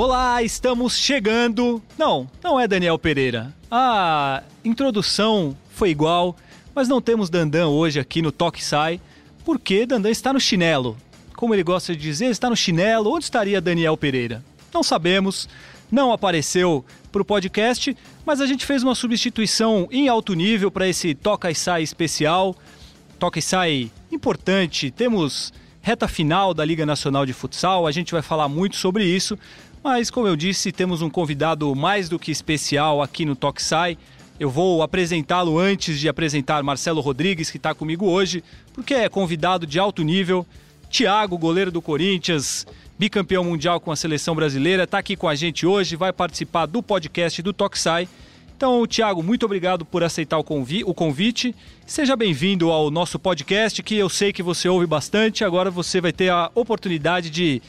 Olá, estamos chegando. Não, não é Daniel Pereira. A introdução foi igual, mas não temos Dandan hoje aqui no Toque Sai, porque Dandan está no chinelo. Como ele gosta de dizer, está no chinelo. Onde estaria Daniel Pereira? Não sabemos, não apareceu para o podcast, mas a gente fez uma substituição em alto nível para esse Toca e Sai especial. Toca e Sai importante. Temos reta final da Liga Nacional de Futsal, a gente vai falar muito sobre isso. Mas, como eu disse, temos um convidado mais do que especial aqui no Toxai. Eu vou apresentá-lo antes de apresentar Marcelo Rodrigues, que está comigo hoje, porque é convidado de alto nível. Thiago, goleiro do Corinthians, bicampeão mundial com a seleção brasileira, está aqui com a gente hoje, vai participar do podcast do Toxai. Então, Thiago, muito obrigado por aceitar o, convi o convite. Seja bem-vindo ao nosso podcast, que eu sei que você ouve bastante. Agora você vai ter a oportunidade de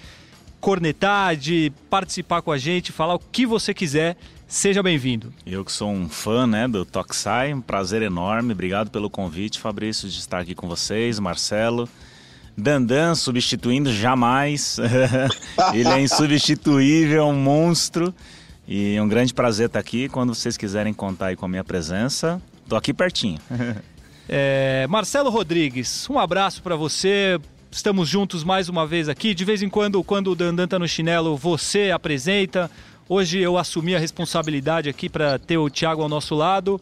cornetar, de participar com a gente, falar o que você quiser. Seja bem-vindo. Eu que sou um fã né, do Toxai, um prazer enorme. Obrigado pelo convite, Fabrício, de estar aqui com vocês, Marcelo. Dandan substituindo jamais. Ele é insubstituível, um monstro. E um grande prazer estar aqui. Quando vocês quiserem contar aí com a minha presença, tô aqui pertinho. é, Marcelo Rodrigues, um abraço para você. Estamos juntos mais uma vez aqui. De vez em quando, quando o Dandan tá no chinelo, você apresenta. Hoje eu assumi a responsabilidade aqui para ter o Thiago ao nosso lado.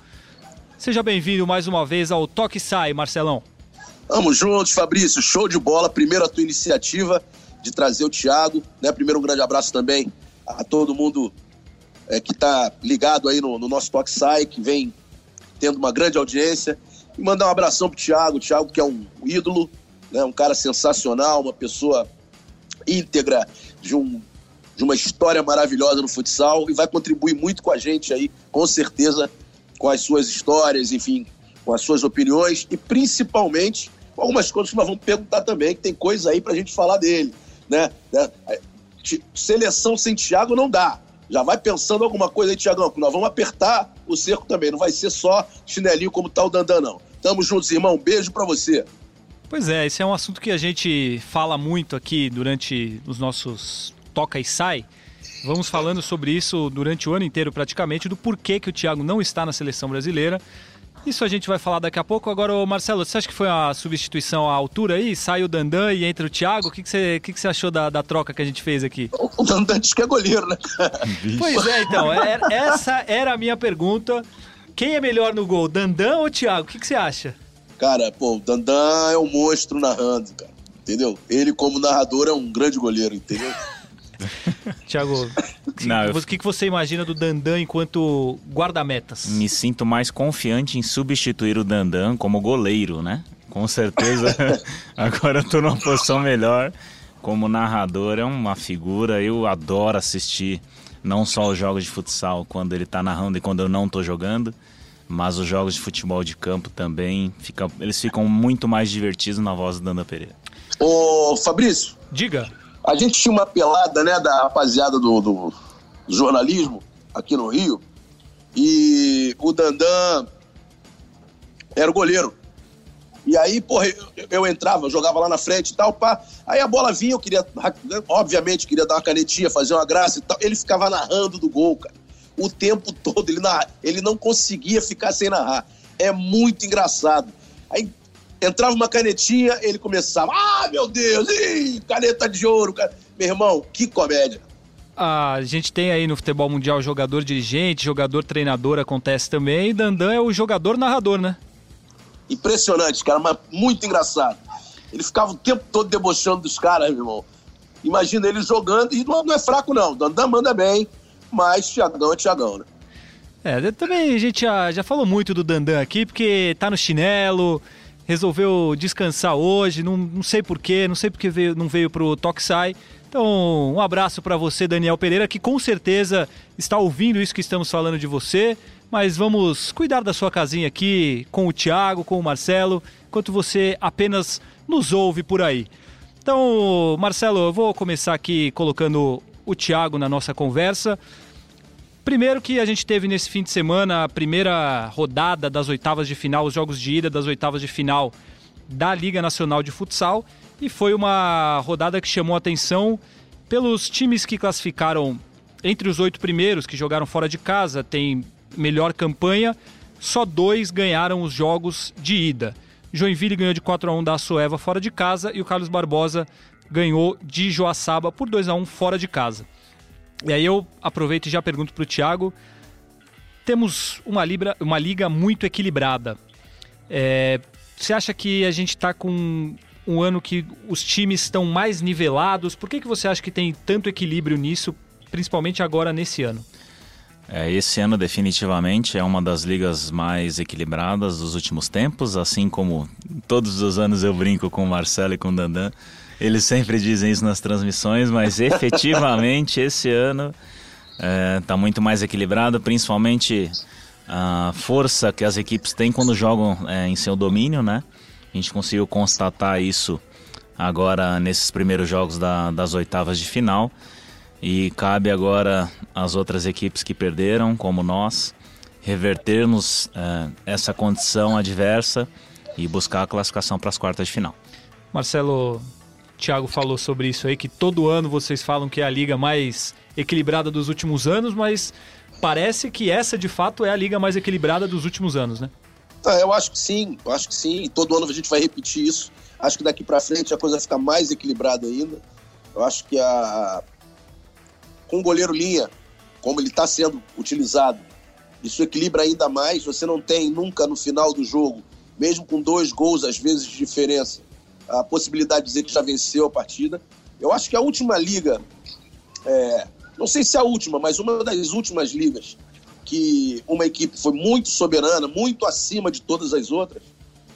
Seja bem-vindo mais uma vez ao Toque Sai, Marcelão. Vamos juntos, Fabrício. Show de bola. Primeiro a tua iniciativa de trazer o Thiago. Né? Primeiro um grande abraço também a todo mundo é, que está ligado aí no, no nosso Toque Sai, que vem tendo uma grande audiência. E mandar um abração pro Thiago. O Thiago que é um ídolo, né? um cara sensacional, uma pessoa íntegra de, um, de uma história maravilhosa no futsal e vai contribuir muito com a gente aí, com certeza, com as suas histórias, enfim, com as suas opiniões e principalmente com algumas coisas que nós vamos perguntar também, que tem coisa aí para a gente falar dele, né? né? Seleção sem Thiago não dá. Já vai pensando alguma coisa aí, Tiagão, que nós vamos apertar o cerco também. Não vai ser só chinelinho como tá o Dandan, não. Tamo juntos, irmão. Beijo para você. Pois é, esse é um assunto que a gente fala muito aqui durante os nossos toca e sai. Vamos falando sobre isso durante o ano inteiro praticamente, do porquê que o Thiago não está na seleção brasileira. Isso a gente vai falar daqui a pouco. Agora, Marcelo, você acha que foi uma substituição à altura aí? Sai o Dandan e entra o Thiago? O que, que, você, que, que você achou da, da troca que a gente fez aqui? O Dandan diz que é goleiro, né? pois é, então. É, essa era a minha pergunta. Quem é melhor no gol, Dandan ou Thiago? O que, que você acha? Cara, pô, o Dandan é um monstro narrando, cara. Entendeu? Ele, como narrador, é um grande goleiro, entendeu? Tiago, o que, que você imagina do Dandan enquanto guarda-metas? Me sinto mais confiante em substituir o Dandan como goleiro, né? Com certeza, agora eu tô numa posição melhor. Como narrador, é uma figura, eu adoro assistir não só os jogos de futsal quando ele tá narrando e quando eu não tô jogando, mas os jogos de futebol de campo também, fica, eles ficam muito mais divertidos na voz do Danda Pereira. Ô, Fabrício. Diga. A gente tinha uma pelada, né, da rapaziada do, do jornalismo aqui no Rio, e o Dandan era o goleiro. E aí, porra, eu, eu entrava, eu jogava lá na frente e tal, pá. Aí a bola vinha, eu queria, obviamente, queria dar uma canetinha, fazer uma graça e tal. Ele ficava narrando do gol, cara o tempo todo. Ele, narra, ele não conseguia ficar sem narrar. É muito engraçado. Aí entrava uma canetinha, ele começava. Ah, meu Deus! Ih, caneta de ouro! Cara. Meu irmão, que comédia. A gente tem aí no futebol mundial jogador dirigente, jogador treinador acontece também, e Dandan é o jogador narrador, né? Impressionante, cara, mas muito engraçado. Ele ficava o tempo todo debochando dos caras, meu irmão. Imagina ele jogando, e não, não é fraco, não. Dandan manda bem mas Thiagão é Thiagão, né? É, também a gente já, já falou muito do Dandan aqui, porque tá no chinelo, resolveu descansar hoje, não, não sei porquê, não sei porque veio, não veio pro Toxai. Então, um abraço para você, Daniel Pereira, que com certeza está ouvindo isso que estamos falando de você. Mas vamos cuidar da sua casinha aqui com o Thiago, com o Marcelo, enquanto você apenas nos ouve por aí. Então, Marcelo, eu vou começar aqui colocando o Thiago na nossa conversa. Primeiro que a gente teve nesse fim de semana a primeira rodada das oitavas de final, os jogos de ida das oitavas de final da Liga Nacional de Futsal e foi uma rodada que chamou atenção pelos times que classificaram entre os oito primeiros que jogaram fora de casa, tem melhor campanha, só dois ganharam os jogos de ida. Joinville ganhou de 4 a 1 da Açoeva fora de casa e o Carlos Barbosa ganhou de Joaçaba por 2 a 1 fora de casa. E aí eu aproveito e já pergunto para o Thiago. Temos uma, libra, uma liga muito equilibrada. É, você acha que a gente está com um ano que os times estão mais nivelados? Por que, que você acha que tem tanto equilíbrio nisso, principalmente agora nesse ano? É, esse ano definitivamente é uma das ligas mais equilibradas dos últimos tempos, assim como todos os anos eu brinco com o Marcelo e com o Dandan. Eles sempre dizem isso nas transmissões, mas efetivamente esse ano está é, tá muito mais equilibrado, principalmente a força que as equipes têm quando jogam é, em seu domínio, né? A gente conseguiu constatar isso agora nesses primeiros jogos da, das oitavas de final. E cabe agora às outras equipes que perderam, como nós, revertermos uh, essa condição adversa e buscar a classificação para as quartas de final. Marcelo, Thiago falou sobre isso aí, que todo ano vocês falam que é a liga mais equilibrada dos últimos anos, mas parece que essa de fato é a liga mais equilibrada dos últimos anos, né? Ah, eu acho que sim, eu acho que sim. Todo ano a gente vai repetir isso. Acho que daqui para frente a coisa fica mais equilibrada ainda. Eu acho que a, com o goleiro linha, como ele está sendo utilizado, isso equilibra ainda mais. Você não tem nunca no final do jogo, mesmo com dois gols às vezes de diferença, a possibilidade de dizer que já venceu a partida. Eu acho que a última liga, é, não sei se a última, mas uma das últimas ligas que uma equipe foi muito soberana, muito acima de todas as outras,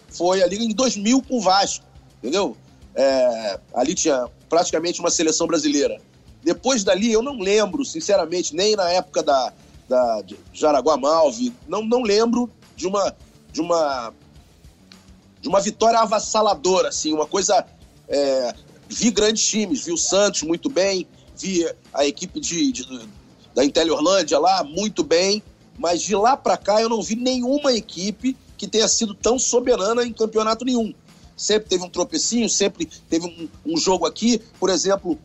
foi a liga em 2000 com o Vasco, entendeu? É, ali tinha praticamente uma seleção brasileira. Depois dali, eu não lembro, sinceramente, nem na época da, da Jaraguá Malve, não, não lembro de uma, de uma de uma vitória avassaladora, assim, uma coisa. É, vi grandes times, vi o Santos muito bem, vi a equipe de, de da Intel Orlândia lá muito bem, mas de lá para cá eu não vi nenhuma equipe que tenha sido tão soberana em campeonato nenhum. Sempre teve um tropecinho, sempre teve um, um jogo aqui, por exemplo,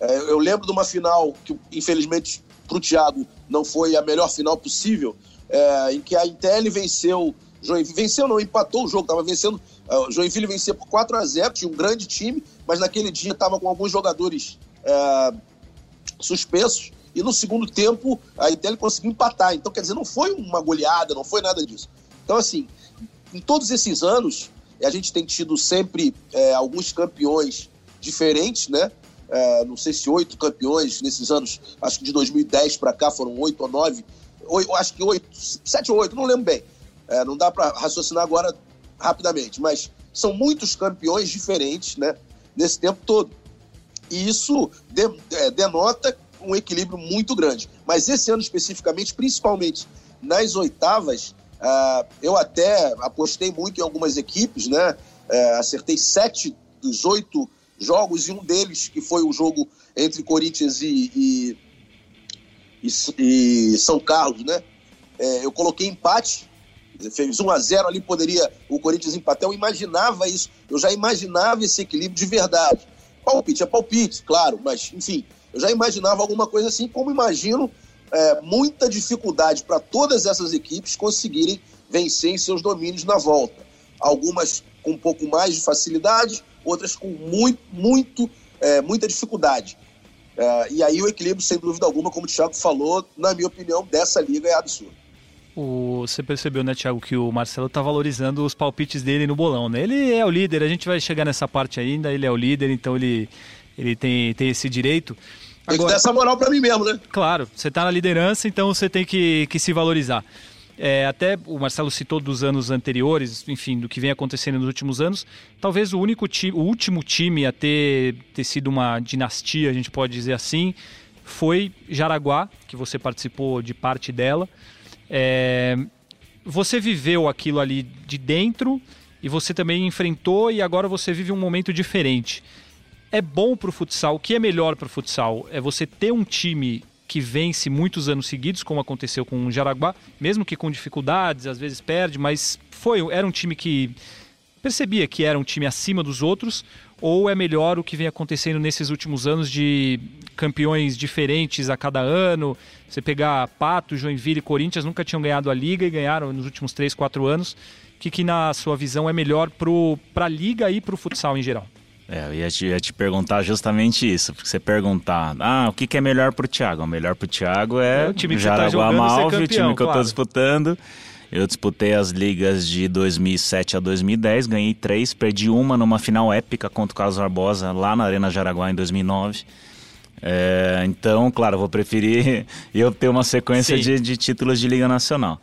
é, eu lembro de uma final que, infelizmente, para o Thiago não foi a melhor final possível, é, em que a Intel venceu. Joinville, venceu, não, empatou o jogo, estava vencendo. Uh, Joinville venceu por 4 a 0 tinha um grande time, mas naquele dia estava com alguns jogadores é, suspensos. E no segundo tempo, a Intel conseguiu empatar. Então, quer dizer, não foi uma goleada, não foi nada disso. Então, assim, em todos esses anos, a gente tem tido sempre é, alguns campeões diferentes, né? é, não sei se oito campeões nesses anos, acho que de 2010 para cá foram oito ou nove, acho que oito, sete ou oito, não lembro bem. É, não dá para raciocinar agora rapidamente, mas são muitos campeões diferentes né, nesse tempo todo. E isso de, é, denota um equilíbrio muito grande. Mas esse ano especificamente, principalmente nas oitavas, uh, eu até apostei muito em algumas equipes, né? Uh, acertei sete dos oito jogos e um deles, que foi o jogo entre Corinthians e, e, e, e São Carlos, né? É, eu coloquei empate, fez 1 a 0 ali, poderia o Corinthians empatar. Eu imaginava isso, eu já imaginava esse equilíbrio de verdade. Palpite é palpite, claro, mas enfim, eu já imaginava alguma coisa assim, como imagino é, muita dificuldade para todas essas equipes conseguirem vencer em seus domínios na volta. Algumas com um pouco mais de facilidade, outras com muito, muito, é, muita dificuldade. É, e aí o equilíbrio, sem dúvida alguma, como o Thiago falou, na minha opinião, dessa liga é absurdo. O, você percebeu, né, Thiago, que o Marcelo está valorizando os palpites dele no bolão, né? Ele é o líder, a gente vai chegar nessa parte ainda, ele é o líder, então ele, ele tem, tem esse direito. Agora, tem que dar essa moral para mim mesmo, né? Claro, você está na liderança, então você tem que, que se valorizar. É, até o Marcelo citou dos anos anteriores, enfim, do que vem acontecendo nos últimos anos. Talvez o único time, o último time a ter, ter sido uma dinastia, a gente pode dizer assim, foi Jaraguá, que você participou de parte dela. É, você viveu aquilo ali de dentro e você também enfrentou e agora você vive um momento diferente. É bom para o futsal. O que é melhor para o futsal? É você ter um time que vence muitos anos seguidos, como aconteceu com o Jaraguá, mesmo que com dificuldades, às vezes perde, mas foi era um time que percebia que era um time acima dos outros, ou é melhor o que vem acontecendo nesses últimos anos de campeões diferentes a cada ano? Você pegar Pato, Joinville e Corinthians nunca tinham ganhado a Liga e ganharam nos últimos 3, 4 anos. O que, que na sua visão é melhor para a Liga e para o futsal em geral? É, eu ia te, ia te, perguntar justamente isso, porque você perguntar, ah, o que, que é melhor para o Thiago? O melhor para o Thiago é, é o time que Jaraguá tá Malve, o time que claro. eu estou disputando. Eu disputei as ligas de 2007 a 2010, ganhei três, perdi uma numa final épica contra o Carlos Barbosa lá na Arena Jaraguá em 2009. É, então, claro, vou preferir eu ter uma sequência de, de, títulos de Liga Nacional.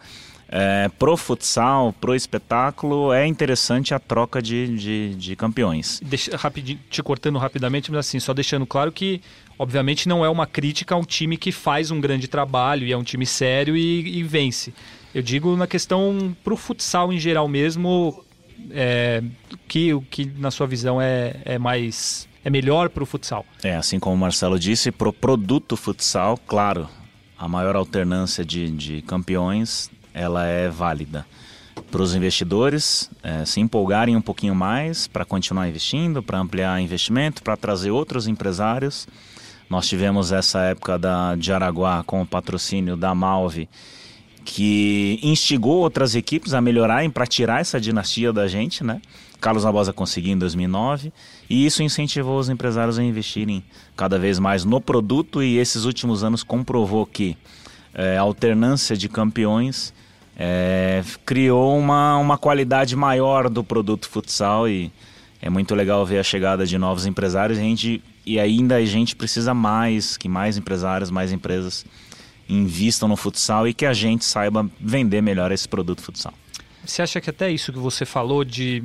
É, pro futsal, pro espetáculo, é interessante a troca de, de, de campeões. Deixa, rapidinho, te cortando rapidamente, mas assim, só deixando claro que, obviamente, não é uma crítica a um time que faz um grande trabalho e é um time sério e, e vence. Eu digo na questão pro futsal em geral mesmo, é, que o que na sua visão é, é mais é melhor para o futsal. É, assim como o Marcelo disse, para o produto futsal, claro, a maior alternância de, de campeões ela é válida. Para os investidores é, se empolgarem um pouquinho mais para continuar investindo, para ampliar investimento, para trazer outros empresários. Nós tivemos essa época da, de Araguá com o patrocínio da Malve que instigou outras equipes a melhorarem para tirar essa dinastia da gente, né? Carlos Nabosa conseguiu em 2009 e isso incentivou os empresários a investirem cada vez mais no produto e esses últimos anos comprovou que é, a alternância de campeões é, criou uma, uma qualidade maior do produto futsal e é muito legal ver a chegada de novos empresários. A gente, e ainda a gente precisa mais, que mais empresários, mais empresas invistam no futsal e que a gente saiba vender melhor esse produto futsal. Você acha que até isso que você falou de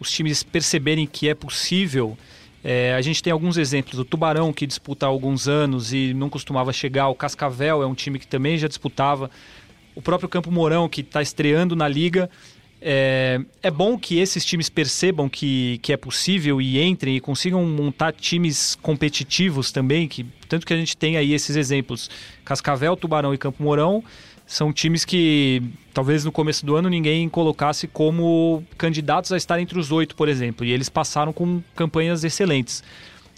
os times perceberem que é possível? É, a gente tem alguns exemplos. O Tubarão, que disputa há alguns anos e não costumava chegar. O Cascavel é um time que também já disputava. O próprio Campo Mourão, que está estreando na liga. É, é, bom que esses times percebam que, que é possível e entrem e consigam montar times competitivos também, que tanto que a gente tem aí esses exemplos. Cascavel, Tubarão e Campo Mourão são times que talvez no começo do ano ninguém colocasse como candidatos a estar entre os oito, por exemplo, e eles passaram com campanhas excelentes.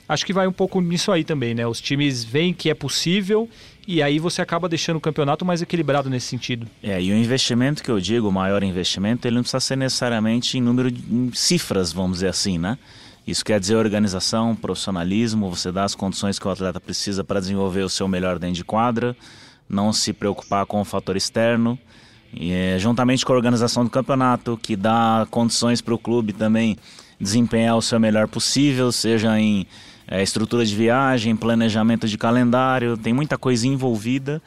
Acho que vai um pouco nisso aí também, né? Os times veem que é possível e aí você acaba deixando o campeonato mais equilibrado nesse sentido. É, e o investimento que eu digo, o maior investimento, ele não precisa ser necessariamente em número de em cifras, vamos dizer assim, né? Isso quer dizer organização, profissionalismo, você dá as condições que o atleta precisa para desenvolver o seu melhor dentro de quadra, não se preocupar com o fator externo, e, é, juntamente com a organização do campeonato, que dá condições para o clube também desempenhar o seu melhor possível, seja em é, estrutura de viagem, planejamento de calendário, tem muita coisa envolvida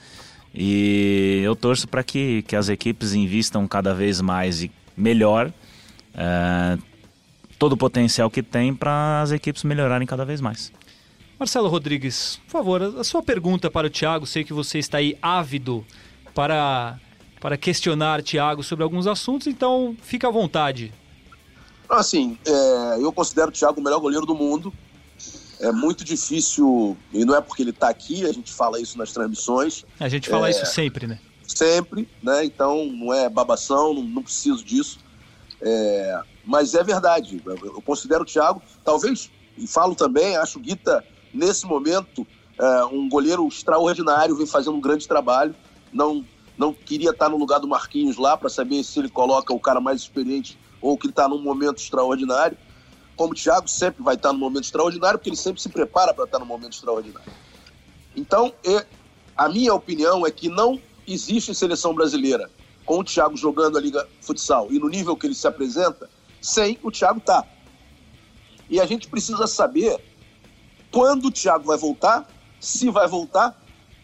e eu torço para que, que as equipes invistam cada vez mais e melhor é, todo o potencial que tem para as equipes melhorarem cada vez mais. Marcelo Rodrigues, por favor, a sua pergunta para o Thiago. Sei que você está aí ávido para, para questionar Thiago sobre alguns assuntos, então fica à vontade. Assim, é, eu considero o Thiago o melhor goleiro do mundo. É muito difícil, e não é porque ele está aqui, a gente fala isso nas transmissões. A gente fala é, isso sempre, né? Sempre, né? Então não é babação, não, não preciso disso. É, mas é verdade, eu considero o Thiago, talvez, e falo também, acho o Guita nesse momento, é, um goleiro extraordinário, vem fazendo um grande trabalho. Não, não queria estar no lugar do Marquinhos lá para saber se ele coloca o cara mais experiente ou que está num momento extraordinário. Como o Thiago sempre vai estar no momento extraordinário, porque ele sempre se prepara para estar no momento extraordinário. Então, a minha opinião é que não existe seleção brasileira com o Thiago jogando a Liga Futsal e no nível que ele se apresenta, sem o Thiago estar. Tá. E a gente precisa saber quando o Thiago vai voltar, se vai voltar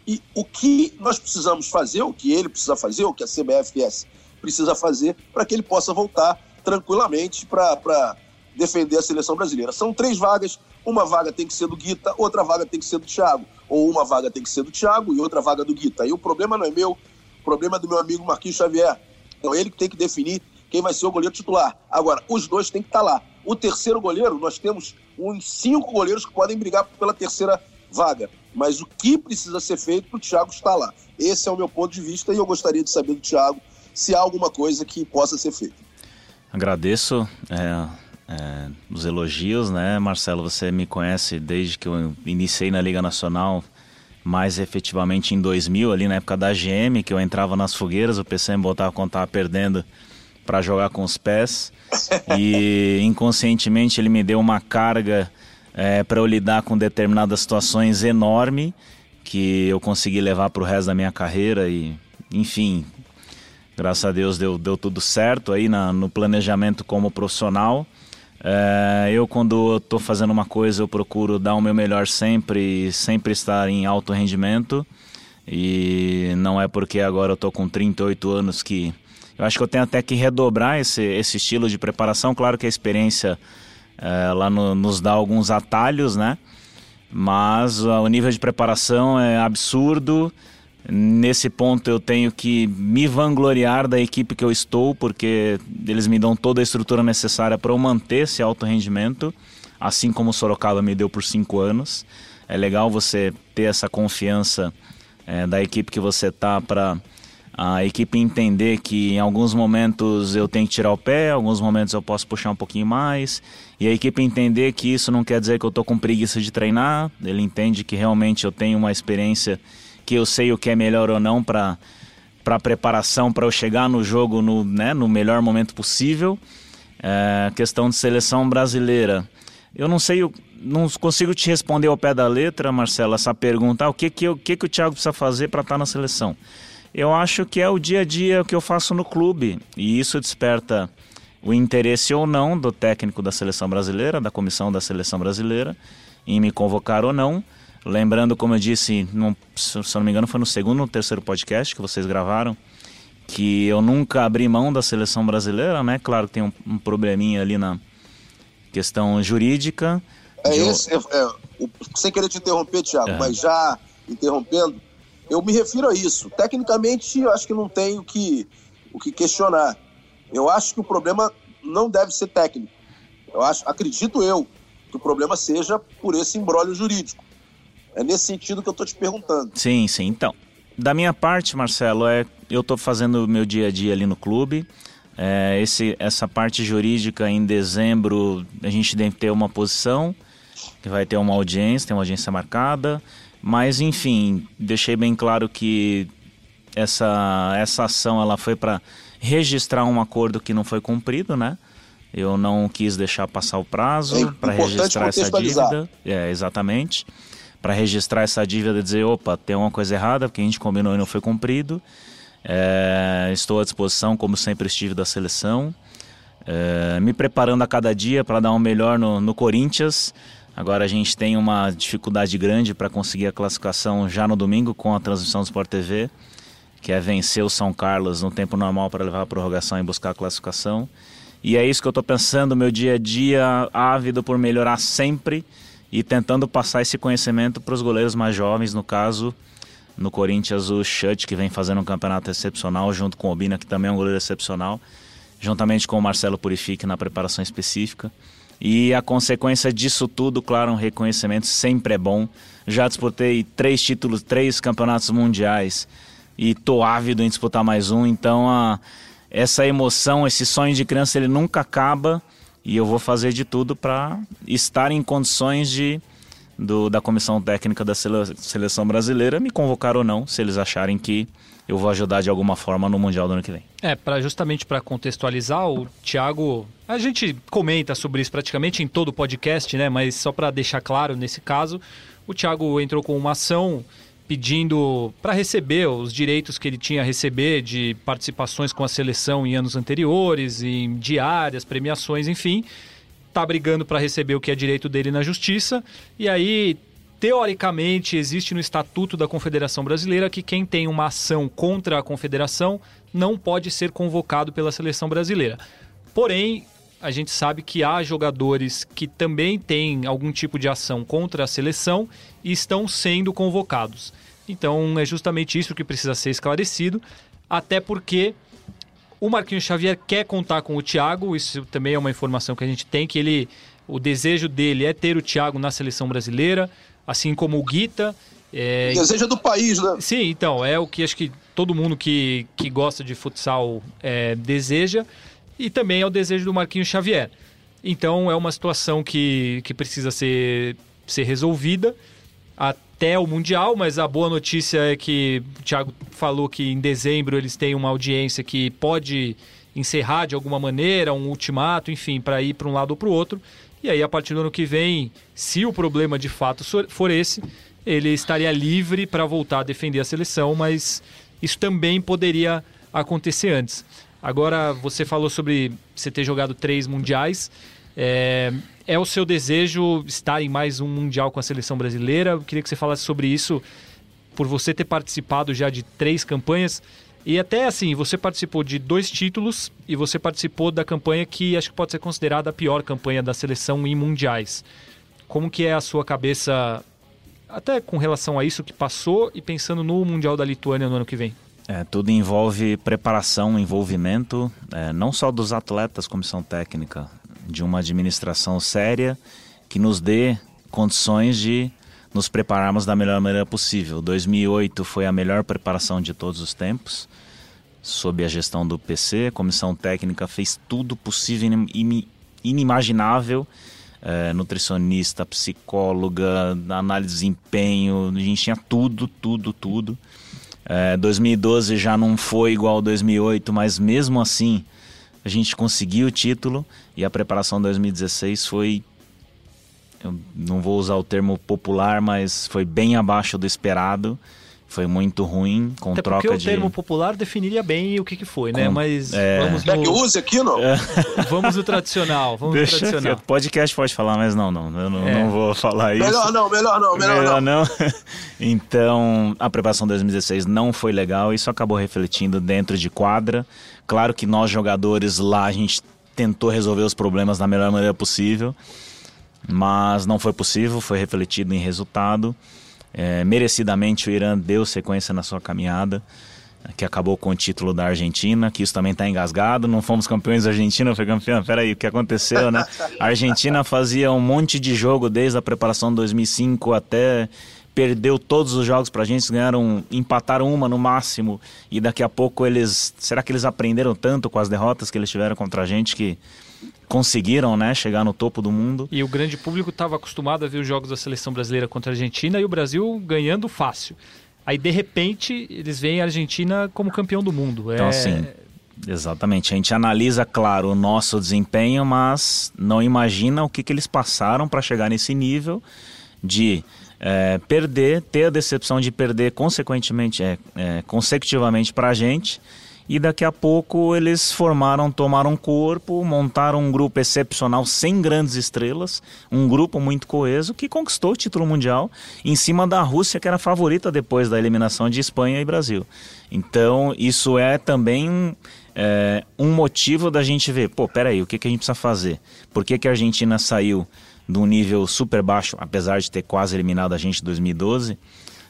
e o que nós precisamos fazer, o que ele precisa fazer, o que a CBFS precisa fazer para que ele possa voltar tranquilamente para defender a seleção brasileira. São três vagas, uma vaga tem que ser do Guita, outra vaga tem que ser do Thiago, ou uma vaga tem que ser do Thiago e outra vaga do Guita. E o problema não é meu, o problema é do meu amigo Marquinhos Xavier. Então ele que tem que definir quem vai ser o goleiro titular. Agora, os dois têm que estar lá. O terceiro goleiro, nós temos uns cinco goleiros que podem brigar pela terceira vaga. Mas o que precisa ser feito para o Thiago estar lá? Esse é o meu ponto de vista e eu gostaria de saber do Thiago se há alguma coisa que possa ser feita. Agradeço é, é, os elogios, né, Marcelo? Você me conhece desde que eu iniciei na Liga Nacional, mais efetivamente em 2000, ali na época da GM, que eu entrava nas fogueiras, o PC me botava quando estava perdendo para jogar com os pés. E inconscientemente ele me deu uma carga é, para eu lidar com determinadas situações enorme que eu consegui levar para o resto da minha carreira e, enfim, graças a Deus deu, deu tudo certo aí na, no planejamento como profissional. É, eu, quando estou fazendo uma coisa, eu procuro dar o meu melhor sempre, sempre estar em alto rendimento. E não é porque agora eu estou com 38 anos que eu acho que eu tenho até que redobrar esse, esse estilo de preparação. Claro que a experiência é, lá no, nos dá alguns atalhos, né? Mas uh, o nível de preparação é absurdo. Nesse ponto eu tenho que me vangloriar da equipe que eu estou, porque eles me dão toda a estrutura necessária para eu manter esse alto rendimento, assim como o Sorocaba me deu por cinco anos. É legal você ter essa confiança é, da equipe que você tá para a equipe entender que em alguns momentos eu tenho que tirar o pé, em alguns momentos eu posso puxar um pouquinho mais, e a equipe entender que isso não quer dizer que eu estou com preguiça de treinar, ele entende que realmente eu tenho uma experiência que eu sei o que é melhor ou não para para preparação para eu chegar no jogo no, né, no melhor momento possível. É, questão de seleção brasileira. Eu não sei, eu não consigo te responder ao pé da letra, Marcelo, essa pergunta. Ah, o que, que, o que, que o Thiago precisa fazer para estar tá na seleção? eu acho que é o dia a dia que eu faço no clube e isso desperta o interesse ou não do técnico da seleção brasileira, da comissão da seleção brasileira, em me convocar ou não. Lembrando, como eu disse, se eu não me engano, foi no segundo ou terceiro podcast que vocês gravaram, que eu nunca abri mão da seleção brasileira, né? Claro que tem um, um probleminha ali na questão jurídica. É de... esse, é, é, sem querer te interromper, Thiago, é. mas já interrompendo, eu me refiro a isso. Tecnicamente, eu acho que não tem o que, o que questionar. Eu acho que o problema não deve ser técnico. Eu acho, acredito eu, que o problema seja por esse embrólio jurídico. É nesse sentido que eu estou te perguntando. Sim, sim. Então, da minha parte, Marcelo, é eu estou fazendo o meu dia a dia ali no clube. É, esse, essa parte jurídica em dezembro a gente deve ter uma posição que vai ter uma audiência, tem uma audiência marcada. Mas enfim, deixei bem claro que essa, essa ação ela foi para registrar um acordo que não foi cumprido, né? Eu não quis deixar passar o prazo é para registrar essa dívida. É, exatamente. Para registrar essa dívida e dizer, opa, tem uma coisa errada, porque a gente combinou e não foi cumprido. É, estou à disposição, como sempre estive da seleção. É, me preparando a cada dia para dar um melhor no, no Corinthians. Agora a gente tem uma dificuldade grande para conseguir a classificação já no domingo com a transmissão do Sport TV, que é vencer o São Carlos no tempo normal para levar a prorrogação e buscar a classificação. E é isso que eu estou pensando, meu dia a dia ávido por melhorar sempre e tentando passar esse conhecimento para os goleiros mais jovens, no caso, no Corinthians, o Chut, que vem fazendo um campeonato excepcional, junto com o Obina, que também é um goleiro excepcional, juntamente com o Marcelo Purifique na preparação específica. E a consequência disso tudo, claro, um reconhecimento sempre é bom. Já disputei três títulos, três campeonatos mundiais e tô ávido em disputar mais um. Então, a, essa emoção, esse sonho de criança, ele nunca acaba e eu vou fazer de tudo para estar em condições de do, da comissão técnica da seleção brasileira me convocar ou não, se eles acharem que eu vou ajudar de alguma forma no Mundial do ano que vem. É, para justamente para contextualizar, o Thiago, a gente comenta sobre isso praticamente em todo o podcast, né? Mas só para deixar claro nesse caso, o Thiago entrou com uma ação pedindo para receber os direitos que ele tinha a receber de participações com a seleção em anos anteriores, em diárias, premiações, enfim. Tá brigando para receber o que é direito dele na justiça. E aí teoricamente, existe no Estatuto da Confederação Brasileira que quem tem uma ação contra a Confederação não pode ser convocado pela seleção brasileira. Porém, a gente sabe que há jogadores que também têm algum tipo de ação contra a seleção e estão sendo convocados. Então, é justamente isso que precisa ser esclarecido, até porque o Marquinhos Xavier quer contar com o Thiago, isso também é uma informação que a gente tem, que ele o desejo dele é ter o Thiago na seleção brasileira assim como o Guita. É... Deseja do país, né? Sim, então, é o que acho que todo mundo que, que gosta de futsal é, deseja. E também é o desejo do Marquinhos Xavier. Então é uma situação que, que precisa ser, ser resolvida até o Mundial, mas a boa notícia é que o Thiago falou que em dezembro eles têm uma audiência que pode encerrar de alguma maneira, um ultimato, enfim, para ir para um lado ou para o outro. E aí, a partir do ano que vem, se o problema de fato for esse, ele estaria livre para voltar a defender a seleção, mas isso também poderia acontecer antes. Agora, você falou sobre você ter jogado três mundiais. É, é o seu desejo estar em mais um Mundial com a seleção brasileira? Eu queria que você falasse sobre isso, por você ter participado já de três campanhas. E até assim, você participou de dois títulos e você participou da campanha que acho que pode ser considerada a pior campanha da seleção em mundiais. Como que é a sua cabeça, até com relação a isso que passou e pensando no Mundial da Lituânia no ano que vem? É, tudo envolve preparação, envolvimento, é, não só dos atletas, comissão técnica, de uma administração séria que nos dê condições de nos prepararmos da melhor maneira possível. 2008 foi a melhor preparação de todos os tempos, sob a gestão do PC. A comissão técnica fez tudo possível e inimaginável. É, nutricionista, psicóloga, análise de desempenho, a gente tinha tudo, tudo, tudo. É, 2012 já não foi igual 2008, mas mesmo assim a gente conseguiu o título e a preparação 2016 foi eu não vou usar o termo popular, mas foi bem abaixo do esperado. Foi muito ruim, com Até troca porque de. o termo popular definiria bem o que, que foi, né? Com- Mas é. vamos Quer que no, use aqui, não? vamos no tradicional. Vamos no Deixa tradicional. quieto. Podcast pode falar, mas não, não. Eu não, É. não vou falar isso. Melhor não, melhor não, melhor, não. então, a preparação 2016 não foi legal. Isso acabou refletindo dentro de quadra. Claro que nós, jogadores lá, a gente tentou resolver os problemas da melhor maneira possível. Mas não foi possível, foi refletido em resultado. É, merecidamente o Irã deu sequência na sua caminhada, que acabou com o título da Argentina, que isso também está engasgado. Não fomos campeões da Argentina, foi campeão. Peraí, o que aconteceu, né? A Argentina fazia um monte de jogo desde a preparação de 2005 até perdeu todos os jogos pra gente, ganharam, empataram uma no máximo e daqui a pouco eles, será que eles aprenderam tanto com as derrotas que eles tiveram contra a gente que conseguiram, né, chegar no topo do mundo? E o grande público estava acostumado a ver os jogos da seleção brasileira contra a Argentina e o Brasil ganhando fácil. Aí, de repente, eles veem a Argentina como campeão do mundo. Então, é... assim, exatamente. A gente analisa, claro, o nosso desempenho, mas não imagina o que, que eles passaram para chegar nesse nível de é, perder, ter a decepção de perder consequentemente, é, é, consecutivamente para a gente. E daqui a pouco eles formaram, tomaram corpo, montaram um grupo excepcional sem grandes estrelas, um grupo muito coeso que conquistou o título mundial em cima da Rússia, que era favorita depois da eliminação de Espanha e Brasil. Então isso é também é, um motivo da gente ver, pô, peraí, o que, que a gente precisa fazer? Por que, que a Argentina saiu de um nível super baixo, apesar de ter quase eliminado a gente em 2012,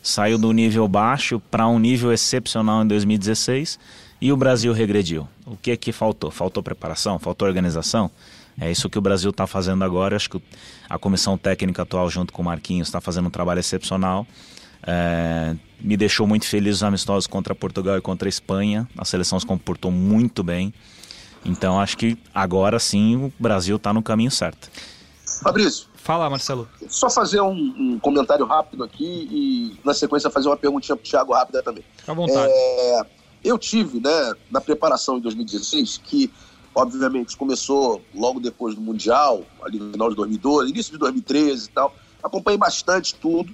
saiu do nível baixo para um nível excepcional em 2016 e o Brasil regrediu. O que que faltou? Faltou preparação? Faltou organização? É isso que o Brasil está fazendo agora. Acho que a comissão técnica atual, junto com o Marquinhos, está fazendo um trabalho excepcional. É, me deixou muito feliz os amistosos contra Portugal e contra a Espanha. A seleção se comportou muito bem. Então acho que agora sim o Brasil está no caminho certo. Fabrício, Fala, Marcelo. só fazer um, um comentário rápido aqui e, na sequência, fazer uma perguntinha pro Thiago rápida também. Fica à vontade. É, eu tive, né, na preparação em 2016, que obviamente começou logo depois do Mundial, ali no final de 2012, início de 2013 e tal. Acompanhei bastante tudo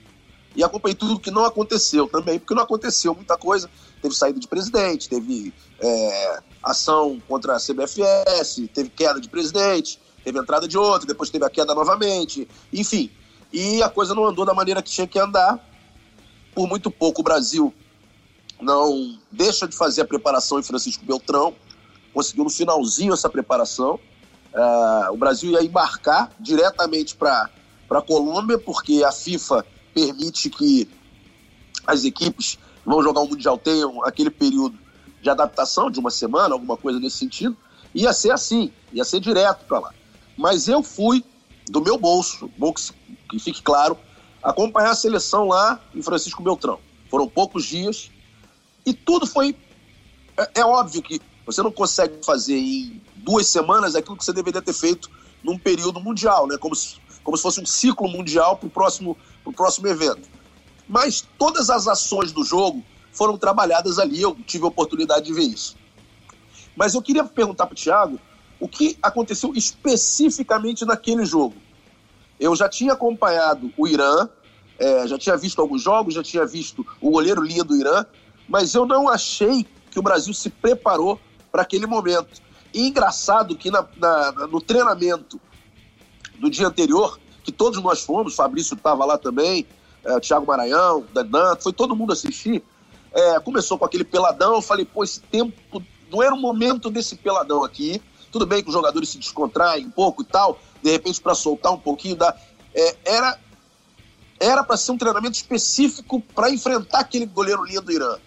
e acompanhei tudo que não aconteceu também, porque não aconteceu muita coisa. Teve saída de presidente, teve é, ação contra a CBFS, teve queda de presidente, teve entrada de outro, depois teve a queda novamente, enfim. E a coisa não andou da maneira que tinha que andar. Por muito pouco o Brasil não deixa de fazer a preparação em Francisco Beltrão, conseguiu no finalzinho essa preparação. Ah, o Brasil ia embarcar diretamente para a Colômbia, porque a FIFA permite que as equipes vão jogar o Mundial tenham aquele período de adaptação de uma semana, alguma coisa nesse sentido. Ia ser assim, ia ser direto para lá. Mas eu fui do meu bolso, que, que fique claro, acompanhar a seleção lá em Francisco Beltrão. Foram poucos dias, e tudo foi. É, é óbvio que Você não consegue fazer em duas semanas aquilo que você deveria ter feito num período mundial, né? Como se, como se fosse um ciclo mundial para o próximo, pro próximo evento. Mas todas as ações do jogo foram trabalhadas ali, eu tive a oportunidade de ver isso. Mas eu queria perguntar para o Thiago o que aconteceu especificamente naquele jogo. Eu já tinha acompanhado o Irã, é, já tinha visto alguns jogos, já tinha visto o goleiro linha do Irã, mas eu não achei que o Brasil se preparou para aquele momento. E engraçado que na, na, no treinamento do dia anterior, que todos nós fomos, Fabrício estava lá também, é, Thiago Maranhão, Dandan, foi todo mundo assistir. É, começou com aquele peladão, eu falei, pô, esse tempo não era o momento desse peladão aqui. Tudo bem que os jogadores se descontraem um pouco e tal, de repente para soltar um pouquinho da. É, era era para ser um treinamento específico para enfrentar aquele goleiro lindo do Irã.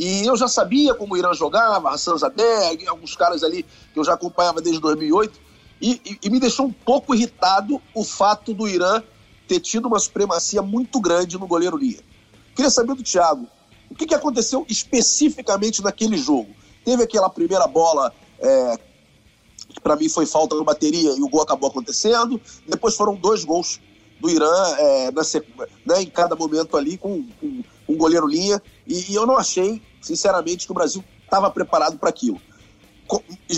E eu já sabia como o Irã jogava, Hassan Zadeh, alguns caras ali que eu já acompanhava desde 2008, e, e, e me deixou um pouco irritado o fato do Irã ter tido uma supremacia muito grande no goleiro Lia. Queria saber do Thiago, o que, que aconteceu especificamente naquele jogo? Teve aquela primeira bola é, que para mim foi falta no bateria e o gol acabou acontecendo. Depois foram dois gols do Irã é, na, né, em cada momento ali com, com um goleiro linha. E, e, eu não achei sinceramente, que o Brasil estava preparado para aquilo.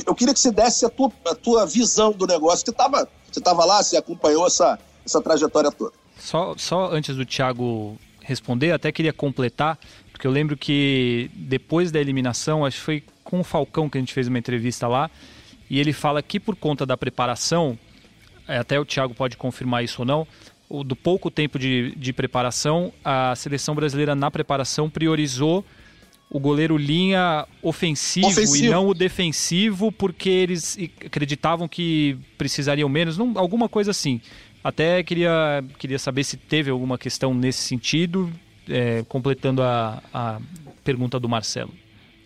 Eu queria que você desse a tua, a tua visão do negócio. Você estava você tava lá, você acompanhou essa, essa trajetória toda. Só, só antes do Thiago responder, até queria completar, porque eu lembro que depois da eliminação, acho que foi com o Falcão que a gente fez uma entrevista lá, e ele fala que por conta da preparação, é, até o Thiago pode confirmar isso ou não, do pouco tempo de, de preparação, a seleção brasileira na preparação priorizou o goleiro linha ofensivo, ofensivo, e não o defensivo, porque eles acreditavam que precisariam menos, não, alguma coisa assim. Até queria, queria saber se teve alguma questão nesse sentido, é, completando a, a pergunta do Marcelo.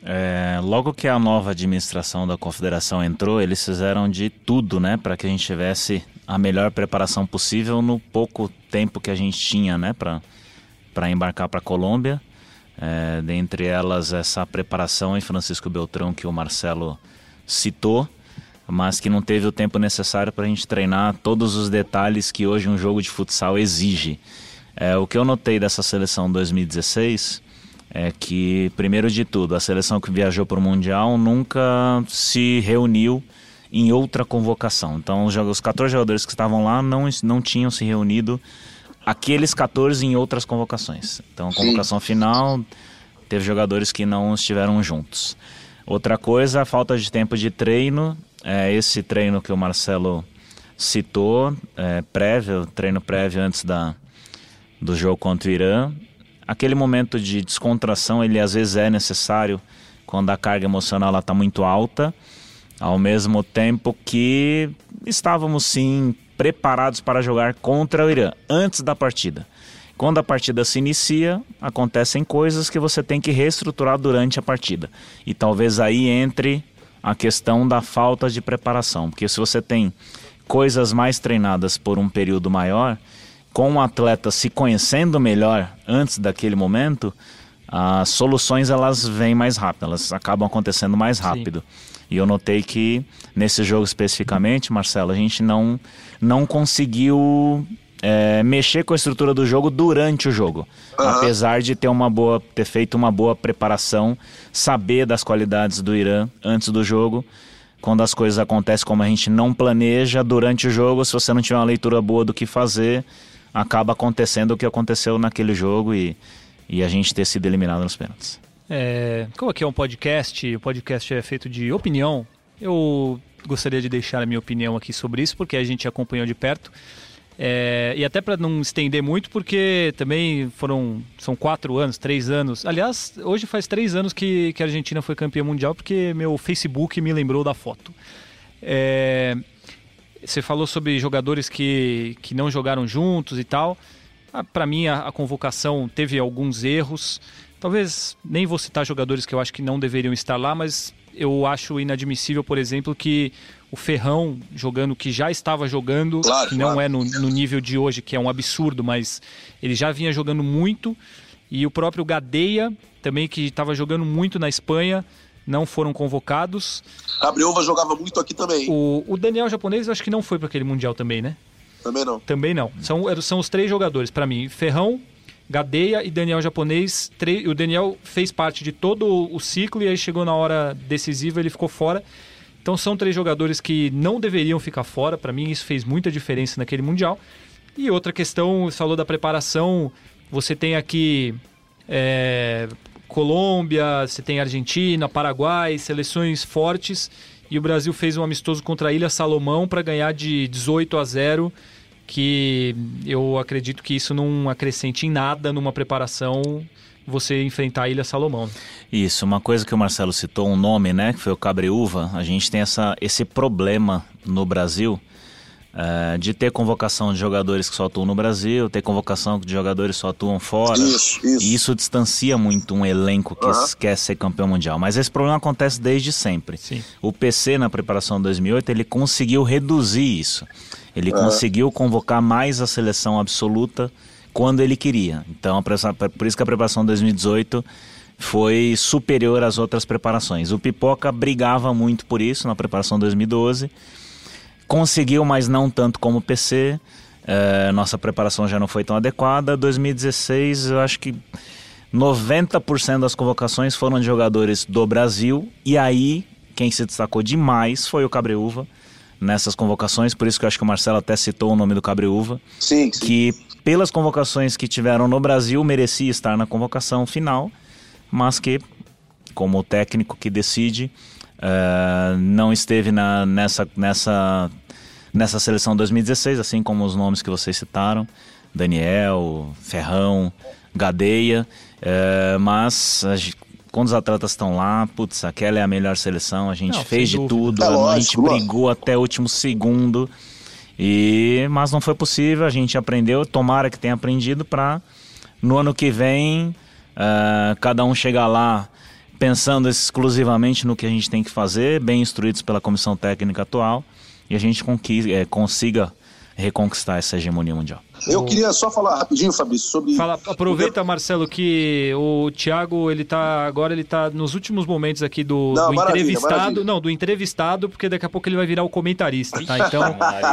É, logo que a nova administração da confederação entrou, eles fizeram de tudo, né, para que a gente tivesse a melhor preparação possível no pouco tempo que a gente tinha, né, para embarcar para a Colômbia. É, dentre elas, essa preparação em Francisco Beltrão que o Marcelo citou, mas que não teve o tempo necessário para a gente treinar todos os detalhes que hoje um jogo de futsal exige. É, o que eu notei dessa seleção 2016 é que, primeiro de tudo, a seleção que viajou para o Mundial nunca se reuniu em outra convocação. Então, os 14 jogadores que estavam lá não, não tinham se reunido aqueles 14 em outras convocações. Então, a convocação Sim. final teve jogadores que não estiveram juntos. Outra coisa, a falta de tempo de treino. É esse treino que o Marcelo citou, é, prévio, treino prévio antes da, do jogo contra o Irã. Aquele momento de descontração, ele às vezes é necessário quando a carga emocional está muito alta, ao mesmo tempo que estávamos sim preparados para jogar contra o Irã antes da partida. Quando a partida se inicia, acontecem coisas que você tem que reestruturar durante a partida. E talvez aí entre a questão da falta de preparação, porque se você tem coisas mais treinadas por um período maior, com o atleta se conhecendo melhor antes daquele momento, as soluções elas vêm mais rápido, elas acabam acontecendo mais rápido. Sim. E eu notei que nesse jogo especificamente, Marcelo, a gente não, não conseguiu é, mexer com a estrutura do jogo durante o jogo. Uhum. Apesar de ter uma boa, ter feito uma boa preparação, saber das qualidades do Irã antes do jogo. Quando as coisas acontecem como a gente não planeja durante o jogo, se você não tiver uma leitura boa do que fazer, acaba acontecendo o que aconteceu naquele jogo e, e a gente ter sido eliminado nos pênaltis. É, como aqui é um podcast, o podcast é feito de opinião, eu gostaria de deixar a minha opinião aqui sobre isso, porque a gente acompanhou de perto. É, e até para não estender muito, porque também foram são quatro anos, três anos. Aliás, hoje faz três anos que, que a Argentina foi campeã mundial, porque meu Facebook me lembrou da foto. É, você falou sobre jogadores que, que não jogaram juntos e tal. Ah, para mim, a, a convocação teve alguns erros. Talvez nem vou citar jogadores que eu acho que não deveriam estar lá, mas eu acho inadmissível, por exemplo, que o Ferrão jogando, que já estava jogando, claro, que não claro. é no, no, nível de hoje, que é um absurdo, mas ele já vinha jogando muito. E o próprio Gadeia, também que estava jogando muito na Espanha, não foram convocados. Gabrielva jogava muito aqui também. O, o Daniel japonês, eu acho que não foi para aquele Mundial também, né? Também não. Também não. São, são os três jogadores, para mim. Ferrão, Gadeia e Daniel japonês. O Daniel fez parte de todo o ciclo e aí chegou na hora decisiva ele ficou fora. Então são três jogadores que não deveriam ficar fora. Para mim isso fez muita diferença naquele mundial. E outra questão, você falou da preparação. Você tem aqui é, Colômbia, você tem Argentina, Paraguai, seleções fortes. E o Brasil fez um amistoso contra a Ilha Salomão para ganhar de 18 a 0 que eu acredito que isso não acrescente em nada numa preparação você enfrentar a Ilha Salomão. Isso, uma coisa que o Marcelo citou, um nome, né, que foi o Cabreúva, a gente tem essa, esse problema no Brasil uh, de ter convocação de jogadores que só atuam no Brasil, ter convocação de jogadores que só atuam fora. Isso, isso. E isso distancia muito um elenco que uhum. quer ser campeão mundial. Mas esse problema acontece desde sempre. Sim. O PC, na preparação de 2008, ele conseguiu reduzir isso. Ele uhum. conseguiu convocar mais a seleção absoluta quando ele queria. Então, por isso que a preparação de 2018 foi superior às outras preparações. O Pipoca brigava muito por isso na preparação de 2012. Conseguiu, mas não tanto como o PC. É, nossa preparação já não foi tão adequada. 2016, eu acho que 90% das convocações foram de jogadores do Brasil. E aí, quem se destacou demais foi o Cabreúva nessas convocações, por isso que eu acho que o Marcelo até citou o nome do Cabreúva. Sim, sim. Que pelas convocações que tiveram no Brasil, merecia estar na convocação final, mas que, como o técnico que decide, uh, não esteve na, nessa, nessa, nessa seleção 2016, assim como os nomes que vocês citaram, Daniel, Ferrão, Gadeia, uh, mas quando os atletas estão lá, putz, aquela é a melhor seleção, a gente não, fez de tudo, é a gente brigou até o último segundo. E mas não foi possível, a gente aprendeu, tomara que tenha aprendido para no ano que vem uh, cada um chegar lá pensando exclusivamente no que a gente tem que fazer, bem instruídos pela comissão técnica atual e a gente é, consiga reconquistar essa hegemonia mundial. Eu queria só falar rapidinho, Fabrício, sobre. Fala, aproveita, Marcelo, que o Thiago ele tá agora ele tá nos últimos momentos aqui do, não, do maravilha, entrevistado, maravilha. não, do entrevistado, porque daqui a pouco ele vai virar o comentarista, tá? Então,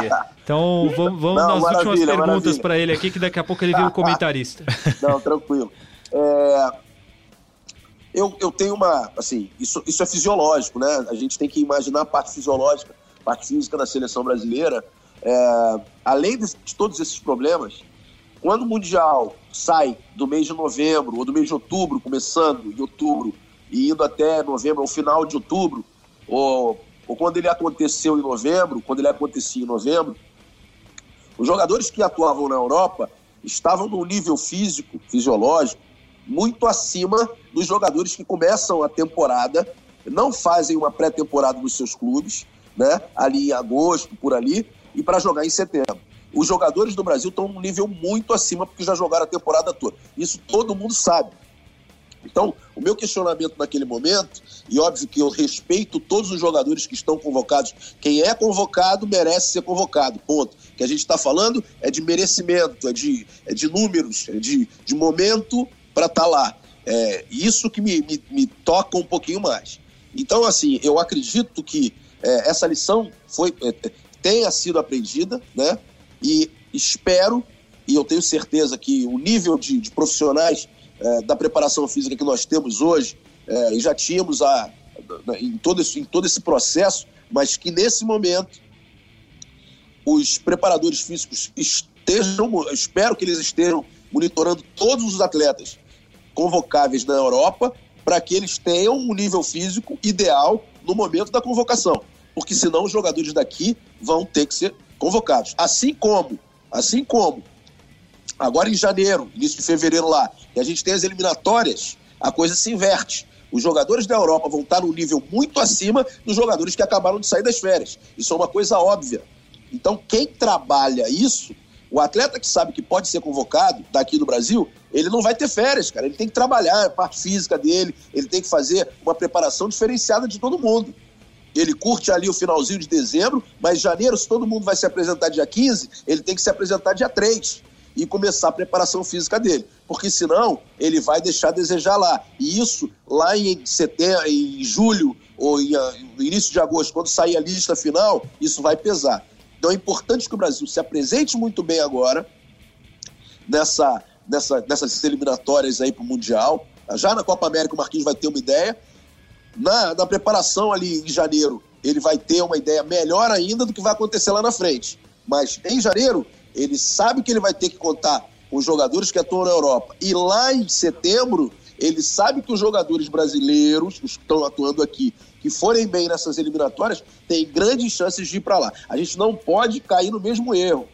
então vamos, vamos não, nas últimas perguntas para ele aqui, que daqui a pouco ele vira o comentarista. Não, tranquilo. É, eu, eu tenho uma, assim, isso, isso é fisiológico, né? A gente tem que imaginar a parte fisiológica, a parte física da seleção brasileira. É, além de, de, todos esses problemas, quando o Mundial sai do mês de novembro ou do mês de outubro, começando em outubro e indo até novembro, ao final de outubro, ou, ou quando ele aconteceu em novembro, quando ele acontecia em novembro, os jogadores que atuavam na Europa estavam num nível físico, fisiológico, muito acima dos jogadores que começam a temporada, não fazem uma pré-temporada nos seus clubes, né? Ali em agosto, por ali, e para jogar em setembro. Os jogadores do Brasil estão num nível muito acima porque já jogaram a temporada toda. Isso todo mundo sabe. Então, o meu questionamento naquele momento, e óbvio que eu respeito todos os jogadores que estão convocados, quem é convocado merece ser convocado, ponto. O que a gente está falando é de merecimento, é de, é de números, é de, de momento para estar tá lá. É isso que me, me, me, toca um pouquinho mais. Então, assim, eu acredito que é, essa lição foi, é, tenha sido aprendida, né? E espero, e eu tenho certeza que o nível de, de profissionais é, da preparação física que nós temos hoje, é, e já tínhamos a, em, todo esse, em todo esse processo, mas que nesse momento os preparadores físicos estejam, espero que eles estejam monitorando todos os atletas convocáveis na Europa para que eles tenham um nível físico ideal no momento da convocação porque senão os jogadores daqui vão ter que ser convocados. Assim como, assim como, agora em janeiro, início de fevereiro lá, e a gente tem as eliminatórias, a coisa se inverte. Os jogadores da Europa vão estar num nível muito acima dos jogadores que acabaram de sair das férias. Isso é uma coisa óbvia. Então, quem trabalha isso, o atleta que sabe que pode ser convocado daqui do Brasil, ele não vai ter férias, cara. Ele tem que trabalhar a parte física dele, ele tem que fazer uma preparação diferenciada de todo mundo. Ele curte ali o finalzinho de dezembro, mas janeiro, se todo mundo vai se apresentar dia 15, ele tem que se apresentar dia 3 e começar a preparação física dele. porque senão ele vai deixar a desejar lá. E isso, lá em setembro, em julho ou em, ah, no início de agosto, quando sair a lista final, isso vai pesar. Então é importante que o Brasil se apresente muito bem agora nessa, nessa, nessas eliminatórias aí para o Mundial. Já na Copa América o Marquinhos vai ter uma ideia. Na, na preparação ali em janeiro, ele vai ter uma ideia melhor ainda do que vai acontecer lá na frente. Mas em janeiro, ele sabe que ele vai ter que contar com os jogadores que atuam na Europa. E lá em setembro, ele sabe que os jogadores brasileiros, os que estão atuando aqui, que forem bem nessas eliminatórias, têm grandes chances de ir para lá. A gente não pode cair no mesmo erro.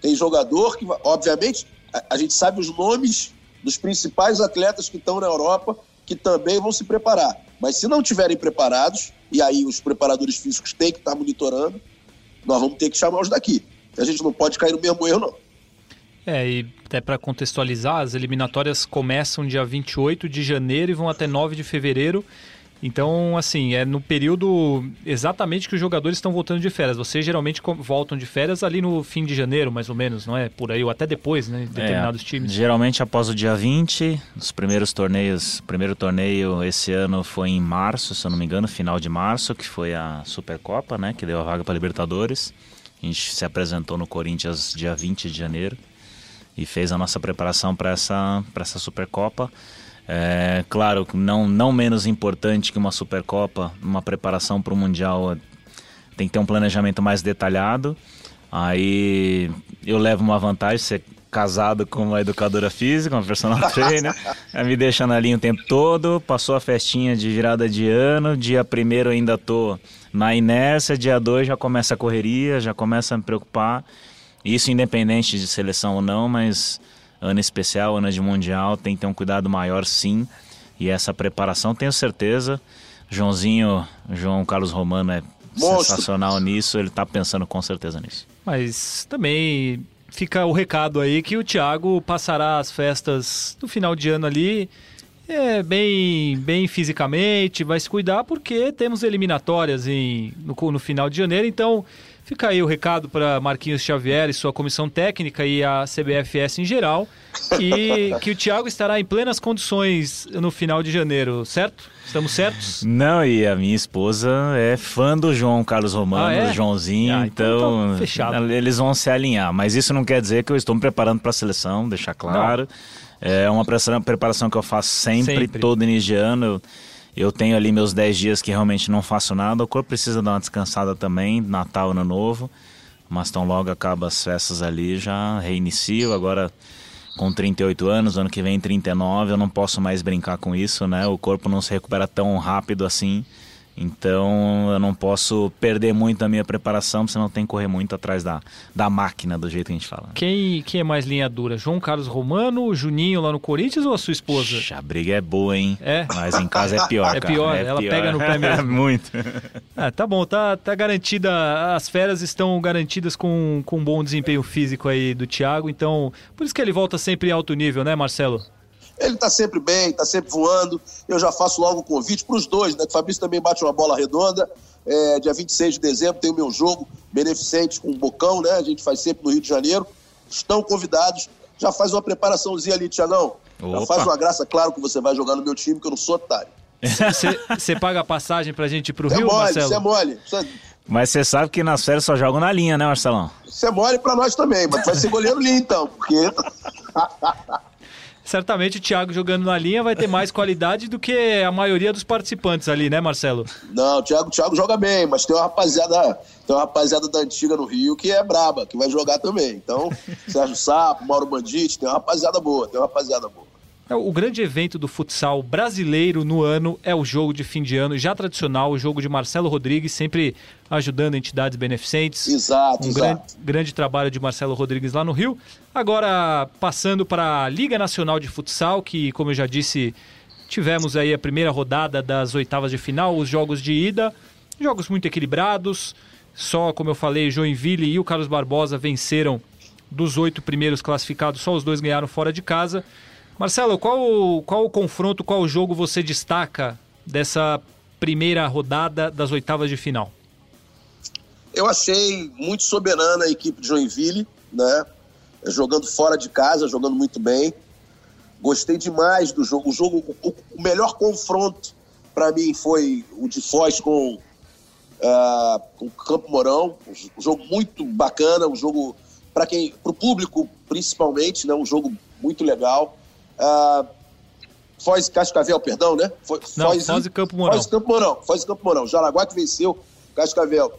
Tem jogador que, obviamente, a, a gente sabe os nomes dos principais atletas que estão na Europa que também vão se preparar. Mas se não estiverem preparados, e aí os preparadores físicos têm que estar monitorando, nós vamos ter que chamar os daqui. A gente não pode cair no mesmo erro, não. É, e até para contextualizar, as eliminatórias começam dia 28 de janeiro e vão até 9 de fevereiro. Então, assim, é no período exatamente que os jogadores estão voltando de férias. Vocês geralmente voltam de férias ali no fim de janeiro, mais ou menos, não é? Por aí, ou até depois, né? Determinados é, times. Geralmente após o dia 20, os primeiros torneios. O primeiro torneio esse ano foi em março, se eu não me engano, final de março, que foi a Supercopa, né? Que deu a vaga para Libertadores. A gente se apresentou no Corinthians dia 20 de janeiro e fez a nossa preparação para essa, essa Supercopa. É, claro, não, não menos importante que uma Supercopa, uma preparação para o Mundial é, tem que ter um planejamento mais detalhado. Aí eu levo uma vantagem, ser casado com uma educadora física, uma personal trainer, me deixa na linha o tempo todo, passou a festinha de virada de ano, dia primeiro ainda tô na inércia, dia dois já começa a correria, já começa a me preocupar. Isso independente de seleção ou não, mas ano especial, ano de mundial, tem que ter um cuidado maior sim. E essa preparação, tenho certeza. Joãozinho, João Carlos Romano é Monstro. sensacional nisso, ele está pensando com certeza nisso. Mas também fica o recado aí que o Thiago passará as festas do final de ano ali é, bem, bem fisicamente, vai se cuidar porque temos eliminatórias em, no, no final de janeiro, então Fica aí o recado para Marquinhos Xavier e sua comissão técnica e a CBFS em geral, que, que o Thiago estará em plenas condições no final de janeiro, certo? Estamos certos? Não, e a minha esposa é fã do João Carlos Romano, ah, é? do Joãozinho, ah, então, então tá fechado. eles vão se alinhar. Mas isso não quer dizer que eu estou me preparando para a seleção, deixar claro. Não. É uma preparação que eu faço sempre, sempre. todo início de ano. Eu, eu tenho ali meus 10 dias que realmente não faço nada. O corpo precisa dar uma descansada também, Natal, Ano Novo. Mas tão logo acaba as festas ali, já reinicio. Agora, com 38 anos, ano que vem 39, eu não posso mais brincar com isso, né? O corpo não se recupera tão rápido assim. Então eu não posso perder muito a minha preparação, senão tem que correr muito atrás da, da máquina, do jeito que a gente fala. Quem, quem é mais linha dura? João Carlos Romano, Juninho lá no Corinthians ou a sua esposa? A briga é boa, hein? É. Mas em casa é pior. É pior, é ela pior. pega no pé mesmo. muito. Ah, tá bom, tá, tá garantida. As férias estão garantidas com, com um bom desempenho físico aí do Thiago, então por isso que ele volta sempre em alto nível, né, Marcelo? Ele está sempre bem, está sempre voando. Eu já faço logo o convite para os dois, né? O Fabrício também bate uma bola redonda. É, dia 26 de dezembro tem o meu jogo beneficente com o Bocão, né? A gente faz sempre no Rio de Janeiro. Estão convidados. Já faz uma preparação,zinha ali, Tiagão. Já faz uma graça, claro que você vai jogar no meu time, que eu não sou otário. Você paga a passagem pra gente ir pro cê Rio, mole, Marcelo? Você é mole. Cê... Mas você sabe que nas férias só jogam na linha, né, Marcelão? Você é mole pra nós também, mas vai ser goleiro linha então, porque... certamente o Thiago jogando na linha vai ter mais qualidade do que a maioria dos participantes ali, né, Marcelo? Não, o Thiago, o Thiago joga bem, mas tem uma rapaziada, tem uma rapaziada da antiga no Rio que é braba, que vai jogar também. Então, Sérgio Sapo, Mauro Bandite, tem uma rapaziada boa, tem uma rapaziada boa. É, o grande evento do futsal brasileiro no ano é o jogo de fim de ano, já tradicional, o jogo de Marcelo Rodrigues, sempre ajudando entidades beneficentes. Exato, um exato. Grande, grande trabalho de Marcelo Rodrigues lá no Rio. Agora, passando para a Liga Nacional de Futsal, que, como eu já disse, tivemos aí a primeira rodada das oitavas de final, os jogos de ida, jogos muito equilibrados. Só, como eu falei, Joinville e o Carlos Barbosa venceram dos oito primeiros classificados, só os dois ganharam fora de casa. Marcelo, qual, qual o confronto, qual o jogo você destaca dessa primeira rodada das oitavas de final? Eu achei muito soberana a equipe de Joinville, né? Jogando fora de casa, jogando muito bem. Gostei demais do jogo. O jogo, o, melhor confronto para mim foi o de Foz com, uh, Campo Mourão. Um jogo muito bacana, um jogo para quem, para o público principalmente, né? Um jogo muito legal. Uh, Foz Cascavel, perdão, né? Foz, Não, Foz e Campo Mourão. Foz e Campo Mourão. Foz e Campo Mourão. Jaraguá que venceu Cascavel.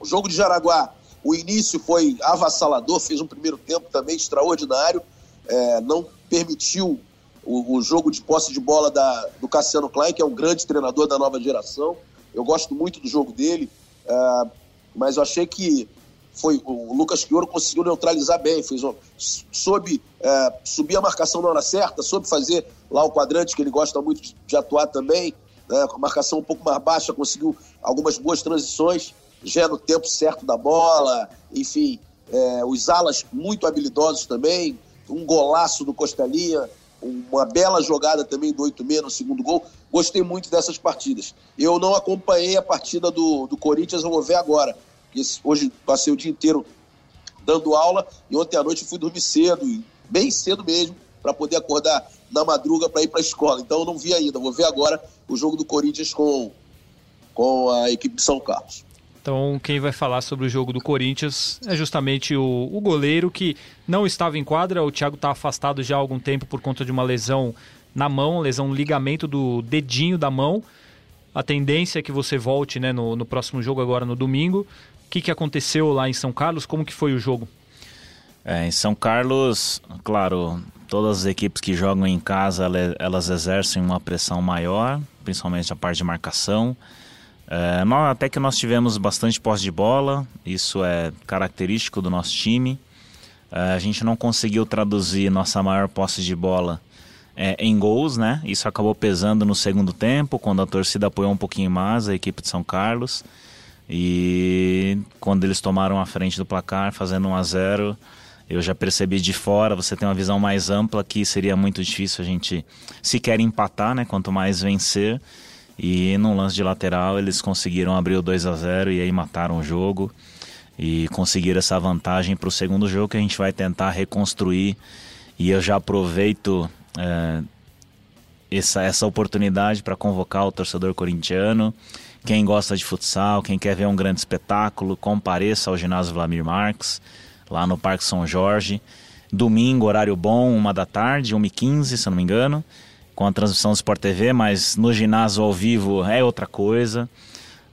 O jogo de Jaraguá, o início foi avassalador, fez um primeiro tempo também extraordinário, é, não permitiu o, o, jogo de posse de bola da, do Cassiano Klein, que é um grande treinador da nova geração. Eu gosto muito do jogo dele, é, mas eu achei que foi o Lucas Quioro conseguiu neutralizar bem, fez um, soube é, subir a marcação na hora certa, soube fazer lá o quadrante que ele gosta muito de, de atuar também, né, com a marcação um pouco mais baixa, conseguiu algumas boas transições, já no tempo certo da bola, enfim, é, os alas muito habilidosos também, um golaço do Costelinha, uma bela jogada também do 8-6 no segundo gol. Gostei muito dessas partidas. Eu não acompanhei a partida do, do Corinthians, eu vou ver agora hoje passei o dia inteiro dando aula e ontem à noite fui dormir cedo, bem cedo mesmo, para poder acordar na madruga para ir para a escola. Então eu não vi ainda, vou ver agora o jogo do Corinthians com, com a equipe de São Carlos. Então, quem vai falar sobre o jogo do Corinthians é justamente o, o goleiro que não estava em quadra. O Thiago está afastado já há algum tempo por conta de uma lesão na mão, lesão no ligamento do dedinho da mão. A tendência é que você volte né, no, no próximo jogo, agora no domingo que, que aconteceu lá em São Carlos? Como que foi o jogo? É, em São Carlos, claro, todas as equipes que jogam em casa, elas exercem uma pressão maior, principalmente a parte de marcação. É, nós, até que nós tivemos bastante posse de bola, isso é característico do nosso time. É, a gente não conseguiu traduzir nossa maior posse de bola é, em gols, né? Isso acabou pesando no segundo tempo, quando a torcida apoiou um pouquinho mais a equipe de São Carlos. E quando eles tomaram a frente do placar, fazendo 1 a 0 eu já percebi de fora, você tem uma visão mais ampla que seria muito difícil a gente sequer empatar, né? Quanto mais vencer. E no lance de lateral eles conseguiram abrir o 2 a 0 e aí mataram o jogo e conseguiram essa vantagem para o segundo jogo que a gente vai tentar reconstruir. E eu já aproveito é, essa, essa oportunidade para convocar o torcedor corintiano quem gosta de futsal, quem quer ver um grande espetáculo, compareça ao ginásio Vladimir Marques, lá no Parque São Jorge. Domingo, horário bom, uma da tarde, 1h15, se eu não me engano, com a transmissão do Sport TV, mas no ginásio ao vivo é outra coisa.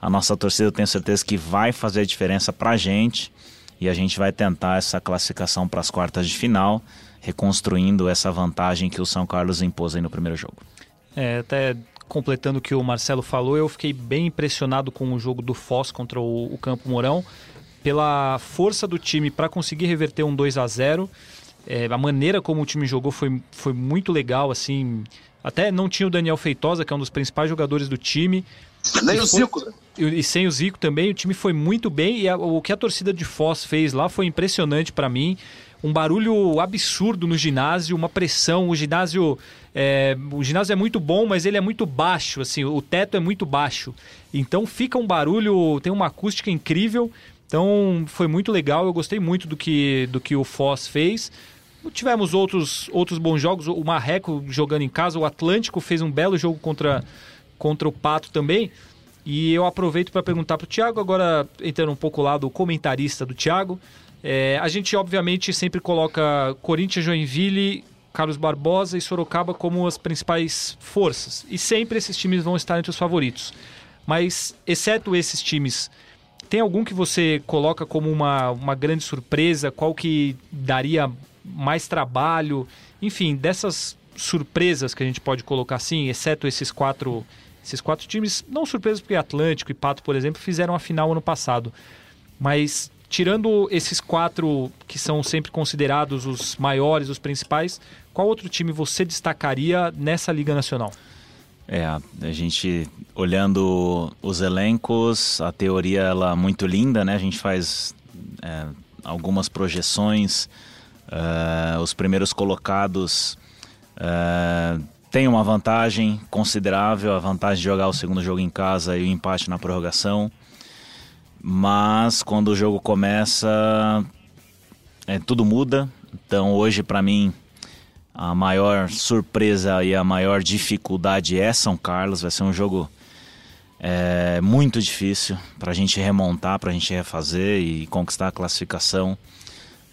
A nossa torcida eu tenho certeza que vai fazer a diferença pra gente e a gente vai tentar essa classificação para as quartas de final, reconstruindo essa vantagem que o São Carlos impôs aí no primeiro jogo. É, até completando o que o Marcelo falou, eu fiquei bem impressionado com o jogo do Foz contra o, o Campo Mourão, pela força do time para conseguir reverter um 2 a 0 é, a maneira como o time jogou foi, foi muito legal, assim. Até não tinha o Daniel Feitosa, que é um dos principais jogadores do time. Nem o Zico, né? E, e, sem o Zico também, o time foi muito bem. E a, o que a torcida de Foz fez lá foi impressionante para mim um barulho absurdo no ginásio, uma pressão. O ginásio é, o ginásio é muito bom, mas ele é muito baixo, assim, o teto é muito baixo. Então fica um barulho, tem uma acústica incrível. Então foi muito legal, eu gostei muito do que, do que o Foz fez. Tivemos outros, outros bons jogos, o Marreco jogando em casa, o Atlântico fez um belo jogo contra, contra o Pato também. E eu aproveito para perguntar para o Thiago, agora entrando um pouco lá do comentarista do Thiago. É, a gente, obviamente, sempre coloca Corinthians, Joinville, Carlos Barbosa e Sorocaba como as principais forças. E sempre esses times vão estar entre os favoritos. Mas, exceto esses times, tem algum que você coloca como uma, uma grande surpresa? Qual que daria mais trabalho? Enfim, dessas surpresas que a gente pode colocar assim, exceto esses quatro, esses quatro times, não surpresas porque Atlântico e Pato, por exemplo, fizeram a final ano passado. Mas tirando esses quatro que são sempre considerados os maiores, os principais, qual outro time você destacaria nessa Liga Nacional? É, a gente olhando os elencos, a teoria ela é muito linda, né? A gente faz é, algumas projeções, uh, os primeiros colocados uh, têm uma vantagem considerável, a vantagem de jogar o segundo jogo em casa e o empate na prorrogação mas quando o jogo começa, é, tudo muda. Então hoje para mim a maior surpresa e a maior dificuldade é São Carlos. Vai ser um jogo é, muito difícil para a gente remontar, para a gente refazer e conquistar a classificação.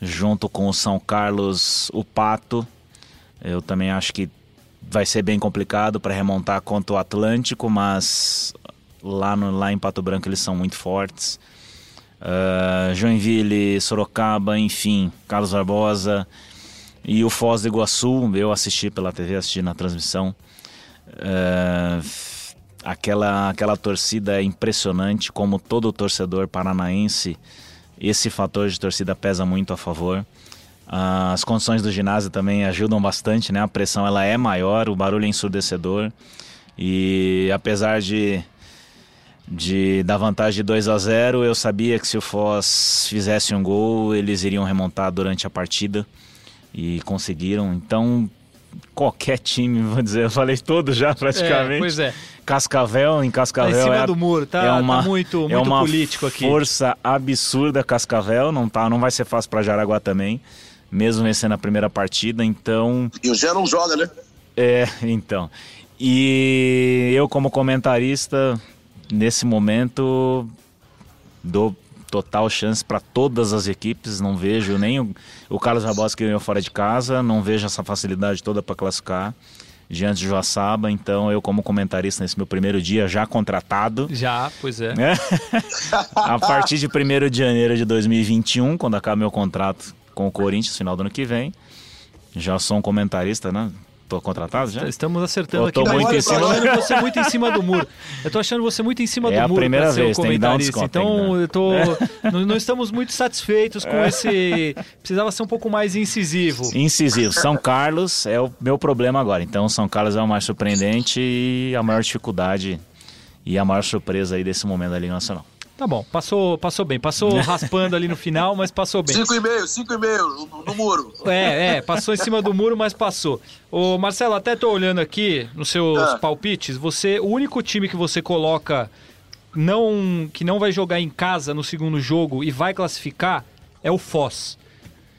Junto com o São Carlos, o Pato. Eu também acho que vai ser bem complicado para remontar contra o Atlântico, mas lá, no, lá em Pato Branco eles são muito fortes. Uh, Joinville, Sorocaba, enfim, Carlos Barbosa e o Foz do Iguaçu, eu assisti pela TV, assisti na transmissão. Uh, aquela, aquela torcida é impressionante, como todo torcedor paranaense, esse fator de torcida pesa muito a favor. As condições do ginásio também ajudam bastante, né? A pressão ela é maior, o barulho é ensurdecedor. E apesar de, de da vantagem de 2 a 0, eu sabia que se o Foz fizesse um gol, eles iriam remontar durante a partida e conseguiram. Então, qualquer time, vou dizer, eu falei todos já praticamente. É, pois é. Cascavel, em Cascavel. Tá em cima é, do muro, tá, é uma, tá muito, muito é uma político aqui. Força absurda Cascavel, não tá, não vai ser fácil para Jaraguá também mesmo vencendo a primeira partida, então... E o Gé não joga, né? É, então. E eu como comentarista, nesse momento, dou total chance para todas as equipes, não vejo nem o, o Carlos Rabosa que ganhou fora de casa, não vejo essa facilidade toda para classificar diante de Joaçaba, então eu como comentarista nesse meu primeiro dia já contratado. Já, pois é. é. a partir de 1 de janeiro de 2021, quando acaba meu contrato com o Corinthians final do ano que vem. Já sou um comentarista, né? Tô contratado já? Estamos acertando aqui. Tô muito em cima... achando você muito em cima do muro. Eu tô achando você muito em cima é do muro. É a primeira vez, tem que dar um desconto, Então, eu tô... não, não, estamos muito satisfeitos com é. esse... Precisava ser um pouco mais incisivo. Incisivo. São Carlos é o meu problema agora. Então, São Carlos é o mais surpreendente e a maior dificuldade e a maior surpresa aí desse momento da Liga Nacional. Tá bom, passou, passou bem. Passou raspando ali no final, mas passou bem. 5,5, 5,5 no, no muro. É, é, passou em cima do muro, mas passou. Ô, Marcelo, até tô olhando aqui nos seus ah. palpites, você, o único time que você coloca não que não vai jogar em casa no segundo jogo e vai classificar é o Foz.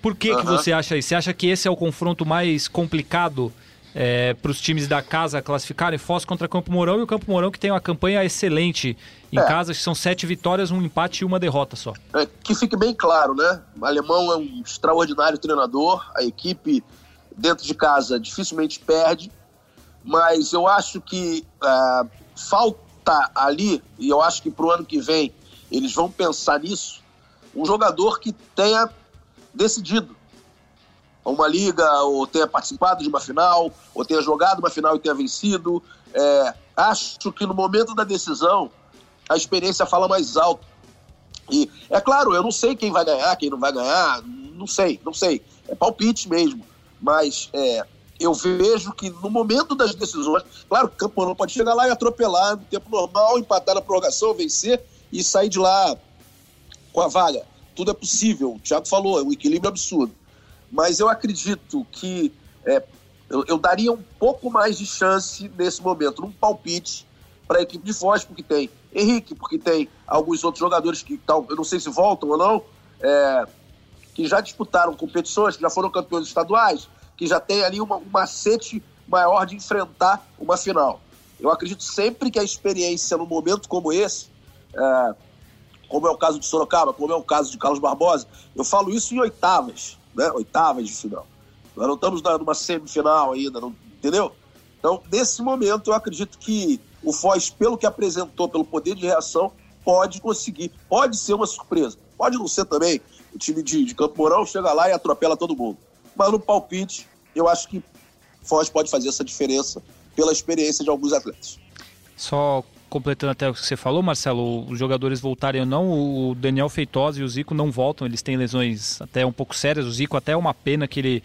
Por que, uh -huh. que você acha isso? Você acha que esse é o confronto mais complicado é, para os times da casa classificarem? Foz contra Campo Mourão e o Campo Mourão que tem uma campanha excelente em é. casa, que são sete vitórias, um empate e uma derrota só. É, que fique bem claro, né? O alemão é um extraordinário treinador, a equipe dentro de casa dificilmente perde, mas eu acho que é, falta ali, e eu acho que para o ano que vem eles vão pensar nisso, um jogador que tenha decidido uma liga, ou tenha participado de uma final, ou tenha jogado uma final e tenha vencido. É, acho que no momento da decisão a experiência fala mais alto. E é claro, eu não sei quem vai ganhar, quem não vai ganhar, não sei, não sei. É palpite mesmo. Mas é, eu vejo que no momento das decisões, claro, o não pode chegar lá e atropelar no tempo normal, empatar na prorrogação, vencer e sair de lá com a vaga. Tudo é possível. O Thiago falou, é um equilíbrio absurdo. Mas eu acredito que é, eu, eu, daria um pouco mais de chance nesse momento, num palpite, para a equipe de Foz, porque tem Henrique, porque tem alguns outros jogadores que tal, eu não sei se voltam ou não, é, que já disputaram competições, que já foram campeões estaduais, que já tem ali uma, um macete maior de enfrentar uma final. Eu acredito sempre que a experiência num momento como esse, é, como é o caso de Sorocaba, como é o caso de Carlos Barbosa, eu falo isso em oitavas, né? Oitavas de final. Nós não estamos numa semifinal ainda, não, entendeu? Então, nesse momento, eu acredito que o Foz, pelo que apresentou, pelo poder de reação, pode conseguir. Pode ser uma surpresa. Pode não ser também. O time de, de Campo Mourão chega lá e atropela todo mundo. Mas no palpite, eu acho que Foz pode fazer essa diferença pela experiência de alguns atletas. Só completando até o que você falou, Marcelo, os jogadores voltarem ou não, o Daniel Feitosa e o Zico não voltam, eles têm lesões até um pouco sérias. O Zico até é uma pena que ele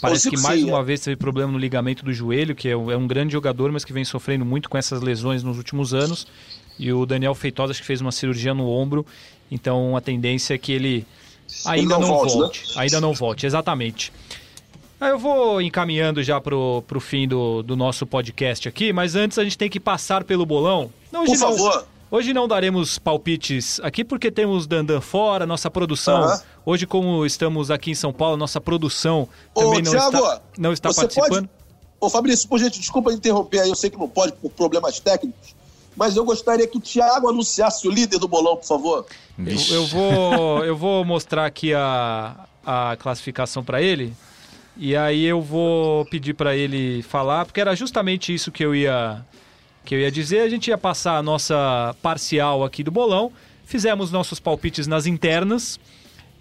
Parece que mais uma é. vez teve problema no ligamento do joelho, que é, é um grande jogador, mas que vem sofrendo muito com essas lesões nos últimos anos. E o Daniel Feitosa acho que fez uma cirurgia no ombro, então a tendência é que ele ainda ele não, não, volte. volte né? Ainda não volte, exatamente. Eu vou encaminhando já pro, pro fim do, do nosso podcast aqui, mas antes a gente tem que passar pelo bolão. Não, Por favor. Hoje não daremos palpites aqui porque temos Dandan fora, nossa produção. Hoje, como estamos aqui em São Paulo, nossa produção Ô, também não Thiago, está, não está participando. pode... Ô, Fabrício, por gente, desculpa interromper aí, eu sei que não pode por problemas técnicos, mas eu gostaria que o Thiago anunciasse o líder do bolão, por favor. Eu, eu vou, eu vou mostrar aqui a, a classificação para ele. E aí eu vou pedir para ele falar, porque era justamente isso que eu ia que eu ia dizer. A gente ia passar a nossa parcial aqui do bolão. Fizemos nossos palpites nas internas.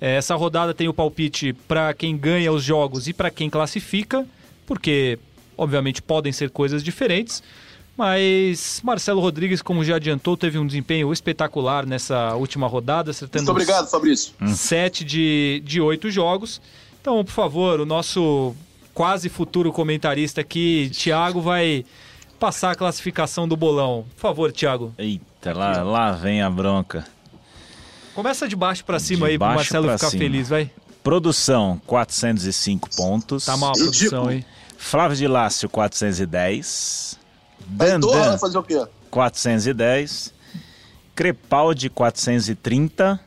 É, Essa rodada tem o palpite para quem ganha os jogos e para quem classifica, porque obviamente podem ser coisas diferentes. Mas Marcelo Rodrigues, como já adiantou, teve um desempenho espetacular nessa última rodada, acertando Muito obrigado, Fabrício. sete de, de oito jogos. Então, por favor, o nosso quase futuro comentarista aqui, Thiago, vai passar a classificação do bolão. Por favor, Thiago. Eita, lá, lá vem a bronca. Começa de baixo pra cima De aí pro baixo Marcelo ficar cima. feliz, vai. Produção, 405 pontos. Tá mal a produção aí. Flávio de Lácio, 410. Aí, Dor, Dandan, vai fazer o quê? 410. Crepaldi, 430.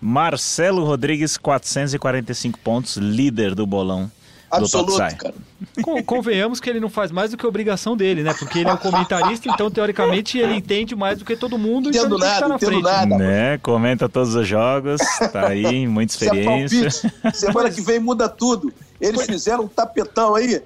Marcelo Rodrigues, 445 pontos, líder do bolão do Absoluto, Topsai. cara. Con- Convenhamos que ele não faz mais do que obrigação dele, né? Porque ele é o comentarista, então, teoricamente, ele entende mais do que todo mundo. então Entendo estar nada, na entendo frente. nada. Né? Comenta todos os jogos, tá aí, muita é experiência. palpite. Semana que vem muda tudo. Eles fizeram um tapetão aí,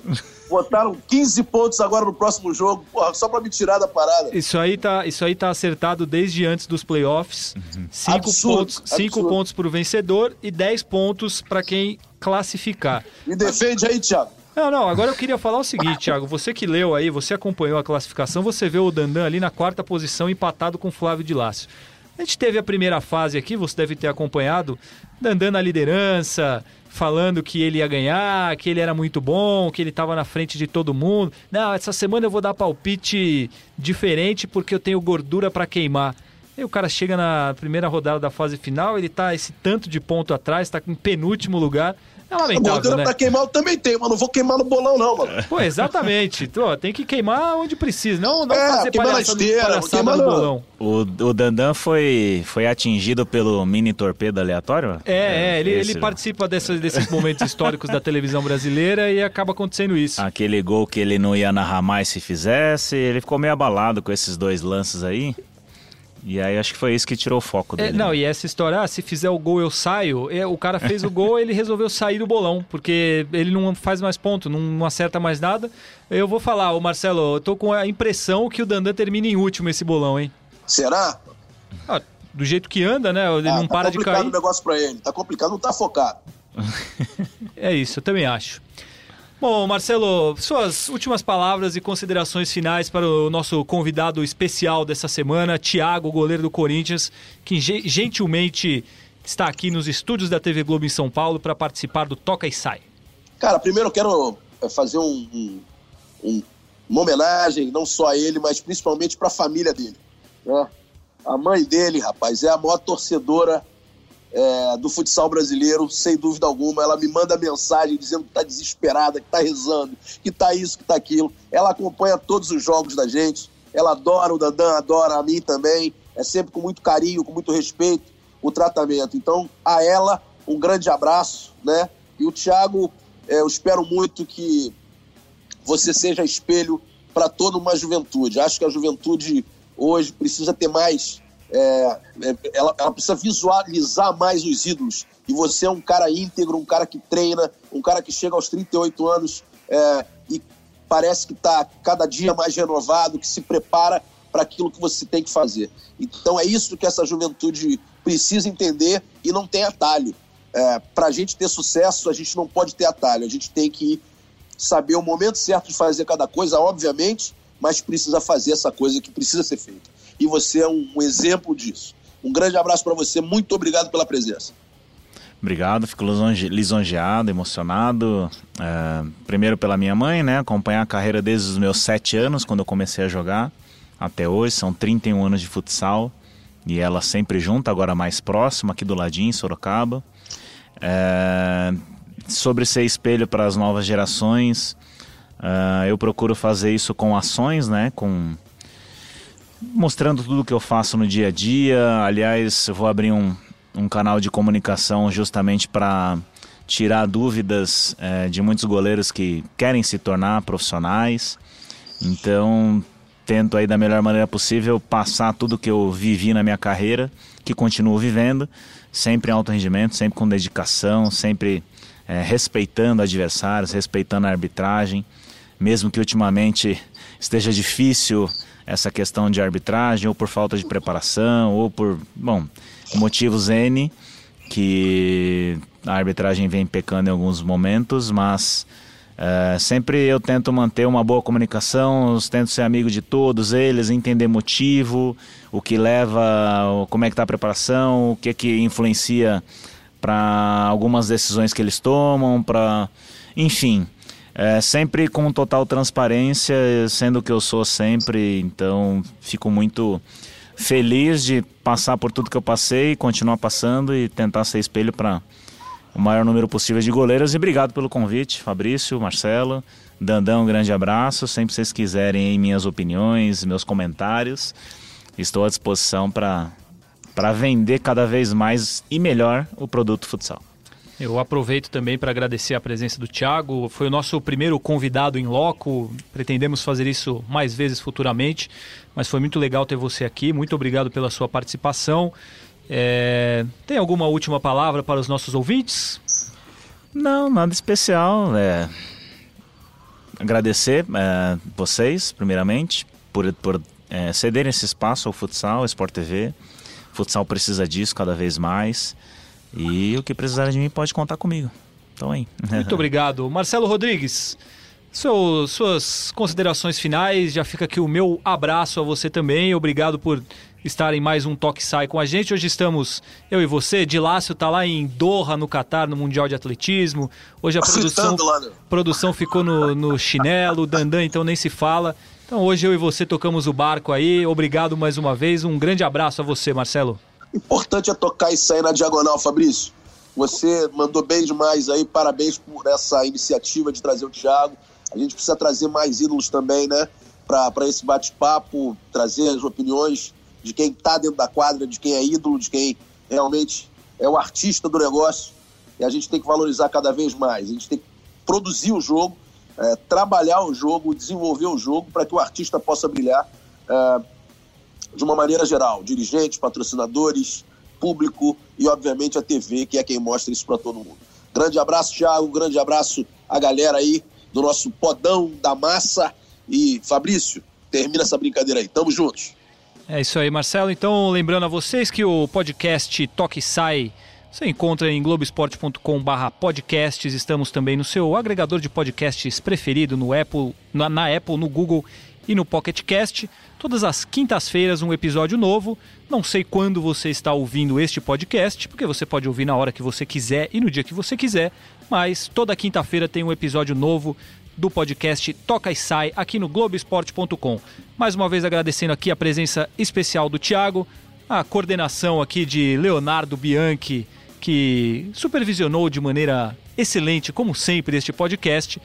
botaram 15 pontos agora no próximo jogo, porra, só pra me tirar da parada. Isso aí, tá, isso aí tá acertado desde antes dos playoffs. Cinco Absurdo, pontos, cinco absurdo. pontos para o vencedor e 10 pontos para quem classificar. Me defende aí, Thiago. Não, não, agora eu queria falar o seguinte, Thiago. Você que leu aí, você acompanhou a classificação, você vê o Dandan ali na quarta posição, empatado com o Flávio de Lácio. A gente teve a primeira fase aqui, você deve ter acompanhado, Dandan na liderança, falando que ele ia ganhar, que ele era muito bom, que ele estava na frente de todo mundo. Não, essa semana eu vou dar palpite diferente porque eu tenho gordura para queimar. Aí o cara chega na primeira rodada da fase final, ele tá esse tanto de ponto atrás, tá em penúltimo lugar. É A lamentável, gordura né? pra queimar eu também tenho, mas não vou queimar no bolão, não, mano. Pô, exatamente. Pô, tem que queimar onde precisa. Não, não É, fazer queimar na palhaçada, esteira, palhaçada queimar no bolão. O, o Dandan foi, foi atingido pelo mini torpedo aleatório? É, é, ele, esse, ele participa dessas- desses momentos históricos da televisão brasileira e acaba acontecendo isso. Aquele gol que ele não ia narrar mais se fizesse, ele ficou meio abalado com esses dois lances aí. E aí acho que foi isso que tirou o foco É, dele. não, né? e essa história, ah, se fizer o gol eu saio, é, o cara fez o gol ele resolveu sair do bolão, porque ele não faz mais ponto, não, não acerta mais nada. Eu vou falar, ô Marcelo, eu tô com a impressão que o Dandan termina em último esse bolão, hein? Será? Ah, do jeito que anda, né? Ele Ah, não tá para de complicado cair. o negócio pra ele. Tá complicado, não tá focado. É isso, eu também acho. Bom, Marcelo, suas últimas palavras e considerações finais para o nosso convidado especial dessa semana, Thiago, goleiro do Corinthians, que ge- gentilmente está aqui nos estúdios da TV Globo em São Paulo para participar do Toca e Sai. Cara, primeiro eu quero é, fazer um- um- um- uma homenagem, não só a ele, mas principalmente para a família dele. né? A mãe dele, rapaz, é a maior torcedora é, do futsal brasileiro, sem dúvida alguma. Ela me manda mensagem dizendo que está desesperada, que está rezando, que está isso, que está aquilo. Ela acompanha todos os jogos da gente. Ela adora o Dandan, adora a mim também. É sempre com muito carinho, com muito respeito o tratamento. Então, a ela, um grande abraço, né? E o Thiago, é, eu espero muito que você seja espelho para toda uma juventude. Acho que a juventude hoje precisa ter mais. É, é, ela, ela precisa visualizar mais os ídolos. E você é um cara íntegro, um cara que treina, um cara que chega aos 38 anos é, e parece que está cada dia mais renovado, que se prepara para aquilo que você tem que fazer. Então é isso que essa juventude precisa entender e não tem atalho. É, para a gente ter sucesso, a gente não pode ter atalho. A gente tem que saber o momento certo de fazer cada coisa, obviamente, mas precisa fazer essa coisa que precisa ser feita. E você é um, um exemplo disso. Um grande abraço para você, muito obrigado pela presença. Obrigado, fico lisonje- lisonjeado, emocionado. É, primeiro pela minha mãe, né? Acompanhar a carreira desde os meus sete anos, quando eu comecei a jogar, até hoje. São 31 anos de futsal. E ela sempre junto, agora mais próxima, aqui do ladinho, em Sorocaba. É, sobre ser espelho para as novas gerações, é, eu procuro fazer isso com ações, né? Com mostrando tudo que eu faço no dia a dia. Aliás, eu vou abrir um, um canal de comunicação justamente para tirar dúvidas é, de muitos goleiros que querem se tornar profissionais. Então, tento aí da melhor maneira possível passar tudo que eu vivi na minha carreira, que continuo vivendo, sempre em alto rendimento, sempre com dedicação, sempre é, respeitando adversários, respeitando a arbitragem, mesmo que ultimamente esteja difícil essa questão de arbitragem, ou por falta de preparação, ou por, bom, motivos N, que a arbitragem vem pecando em alguns momentos, mas é, sempre eu tento manter uma boa comunicação, tento ser amigo de todos eles, entender motivo, o que leva, como é que está a preparação, o que é que influencia para algumas decisões que eles tomam, para, enfim, é, sempre com total transparência, sendo que eu sou sempre, então fico muito feliz de passar por tudo que eu passei, continuar passando e tentar ser espelho para o maior número possível de goleiros. E obrigado pelo convite, Fabrício, Marcelo, Dandão, um grande abraço. Sempre vocês quiserem minhas opiniões, meus comentários, estou à disposição para vender cada vez mais e melhor o produto futsal. Eu aproveito também para agradecer a presença do Thiago. Foi o nosso primeiro convidado em loco. Pretendemos fazer isso mais vezes futuramente, mas foi muito legal ter você aqui. Muito obrigado pela sua participação. É... Tem alguma última palavra para os nossos ouvintes? Não, nada especial. É... Agradecer é, vocês, primeiramente, por, por é, cederem esse espaço ao futsal, ao Sport TV. O futsal precisa disso cada vez mais. E o que precisar de mim pode contar comigo. Então aí. Muito obrigado. Marcelo Rodrigues, seu, suas considerações finais. Já fica aqui o meu abraço a você também. Obrigado por estar em mais um Toque Sai com a gente. Hoje estamos, eu e você, de Lácio está lá em Doha, no Catar, no Mundial de Atletismo. Hoje a produção, né? produção ficou no, no chinelo, o Dandan então nem se fala. Então hoje eu e você tocamos o barco aí. Obrigado mais uma vez. Um grande abraço a você, Marcelo. Importante é tocar e sair na diagonal, Fabrício. Você mandou bem demais aí, parabéns por essa iniciativa de trazer o Thiago. A gente precisa trazer mais ídolos também, né? Para esse bate-papo, trazer as opiniões de quem está dentro da quadra, de quem é ídolo, de quem realmente é o artista do negócio. E a gente tem que valorizar cada vez mais. A gente tem que produzir o jogo, é, trabalhar o jogo, desenvolver o jogo para que o artista possa brilhar é, de uma maneira geral. Dirigentes, patrocinadores, público e, obviamente, a TV, que é quem mostra isso para todo mundo. Grande abraço, Thiago. Grande abraço a galera aí do nosso podão da massa. E, Fabrício, termina essa brincadeira aí. Tamo juntos. É isso aí, Marcelo. Então, lembrando a vocês que o podcast Toque Sai você encontra em globesport.com/barra podcasts. Estamos também no seu agregador de podcasts preferido, no Apple, na, na Apple, no Google e no Pocket Cast. Todas as quintas-feiras um episódio novo. Não sei quando você está ouvindo este podcast, porque você pode ouvir na hora que você quiser e no dia que você quiser, mas toda quinta-feira tem um episódio novo do podcast Toca e Sai aqui no Globoesporte.com. Mais uma vez agradecendo aqui a presença especial do Thiago, a coordenação aqui de Leonardo Bianchi, que supervisionou de maneira excelente, como sempre, este podcast.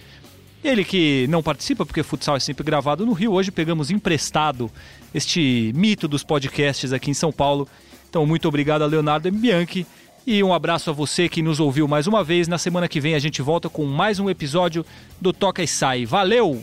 Ele que não participa, porque futsal é sempre gravado no Rio, hoje pegamos emprestado este mito dos podcasts aqui em São Paulo. Então, muito obrigado a Leonardo Bianchi e um abraço a você que nos ouviu mais uma vez. Na semana que vem a gente volta com mais um episódio do Toca e Sai. Valeu!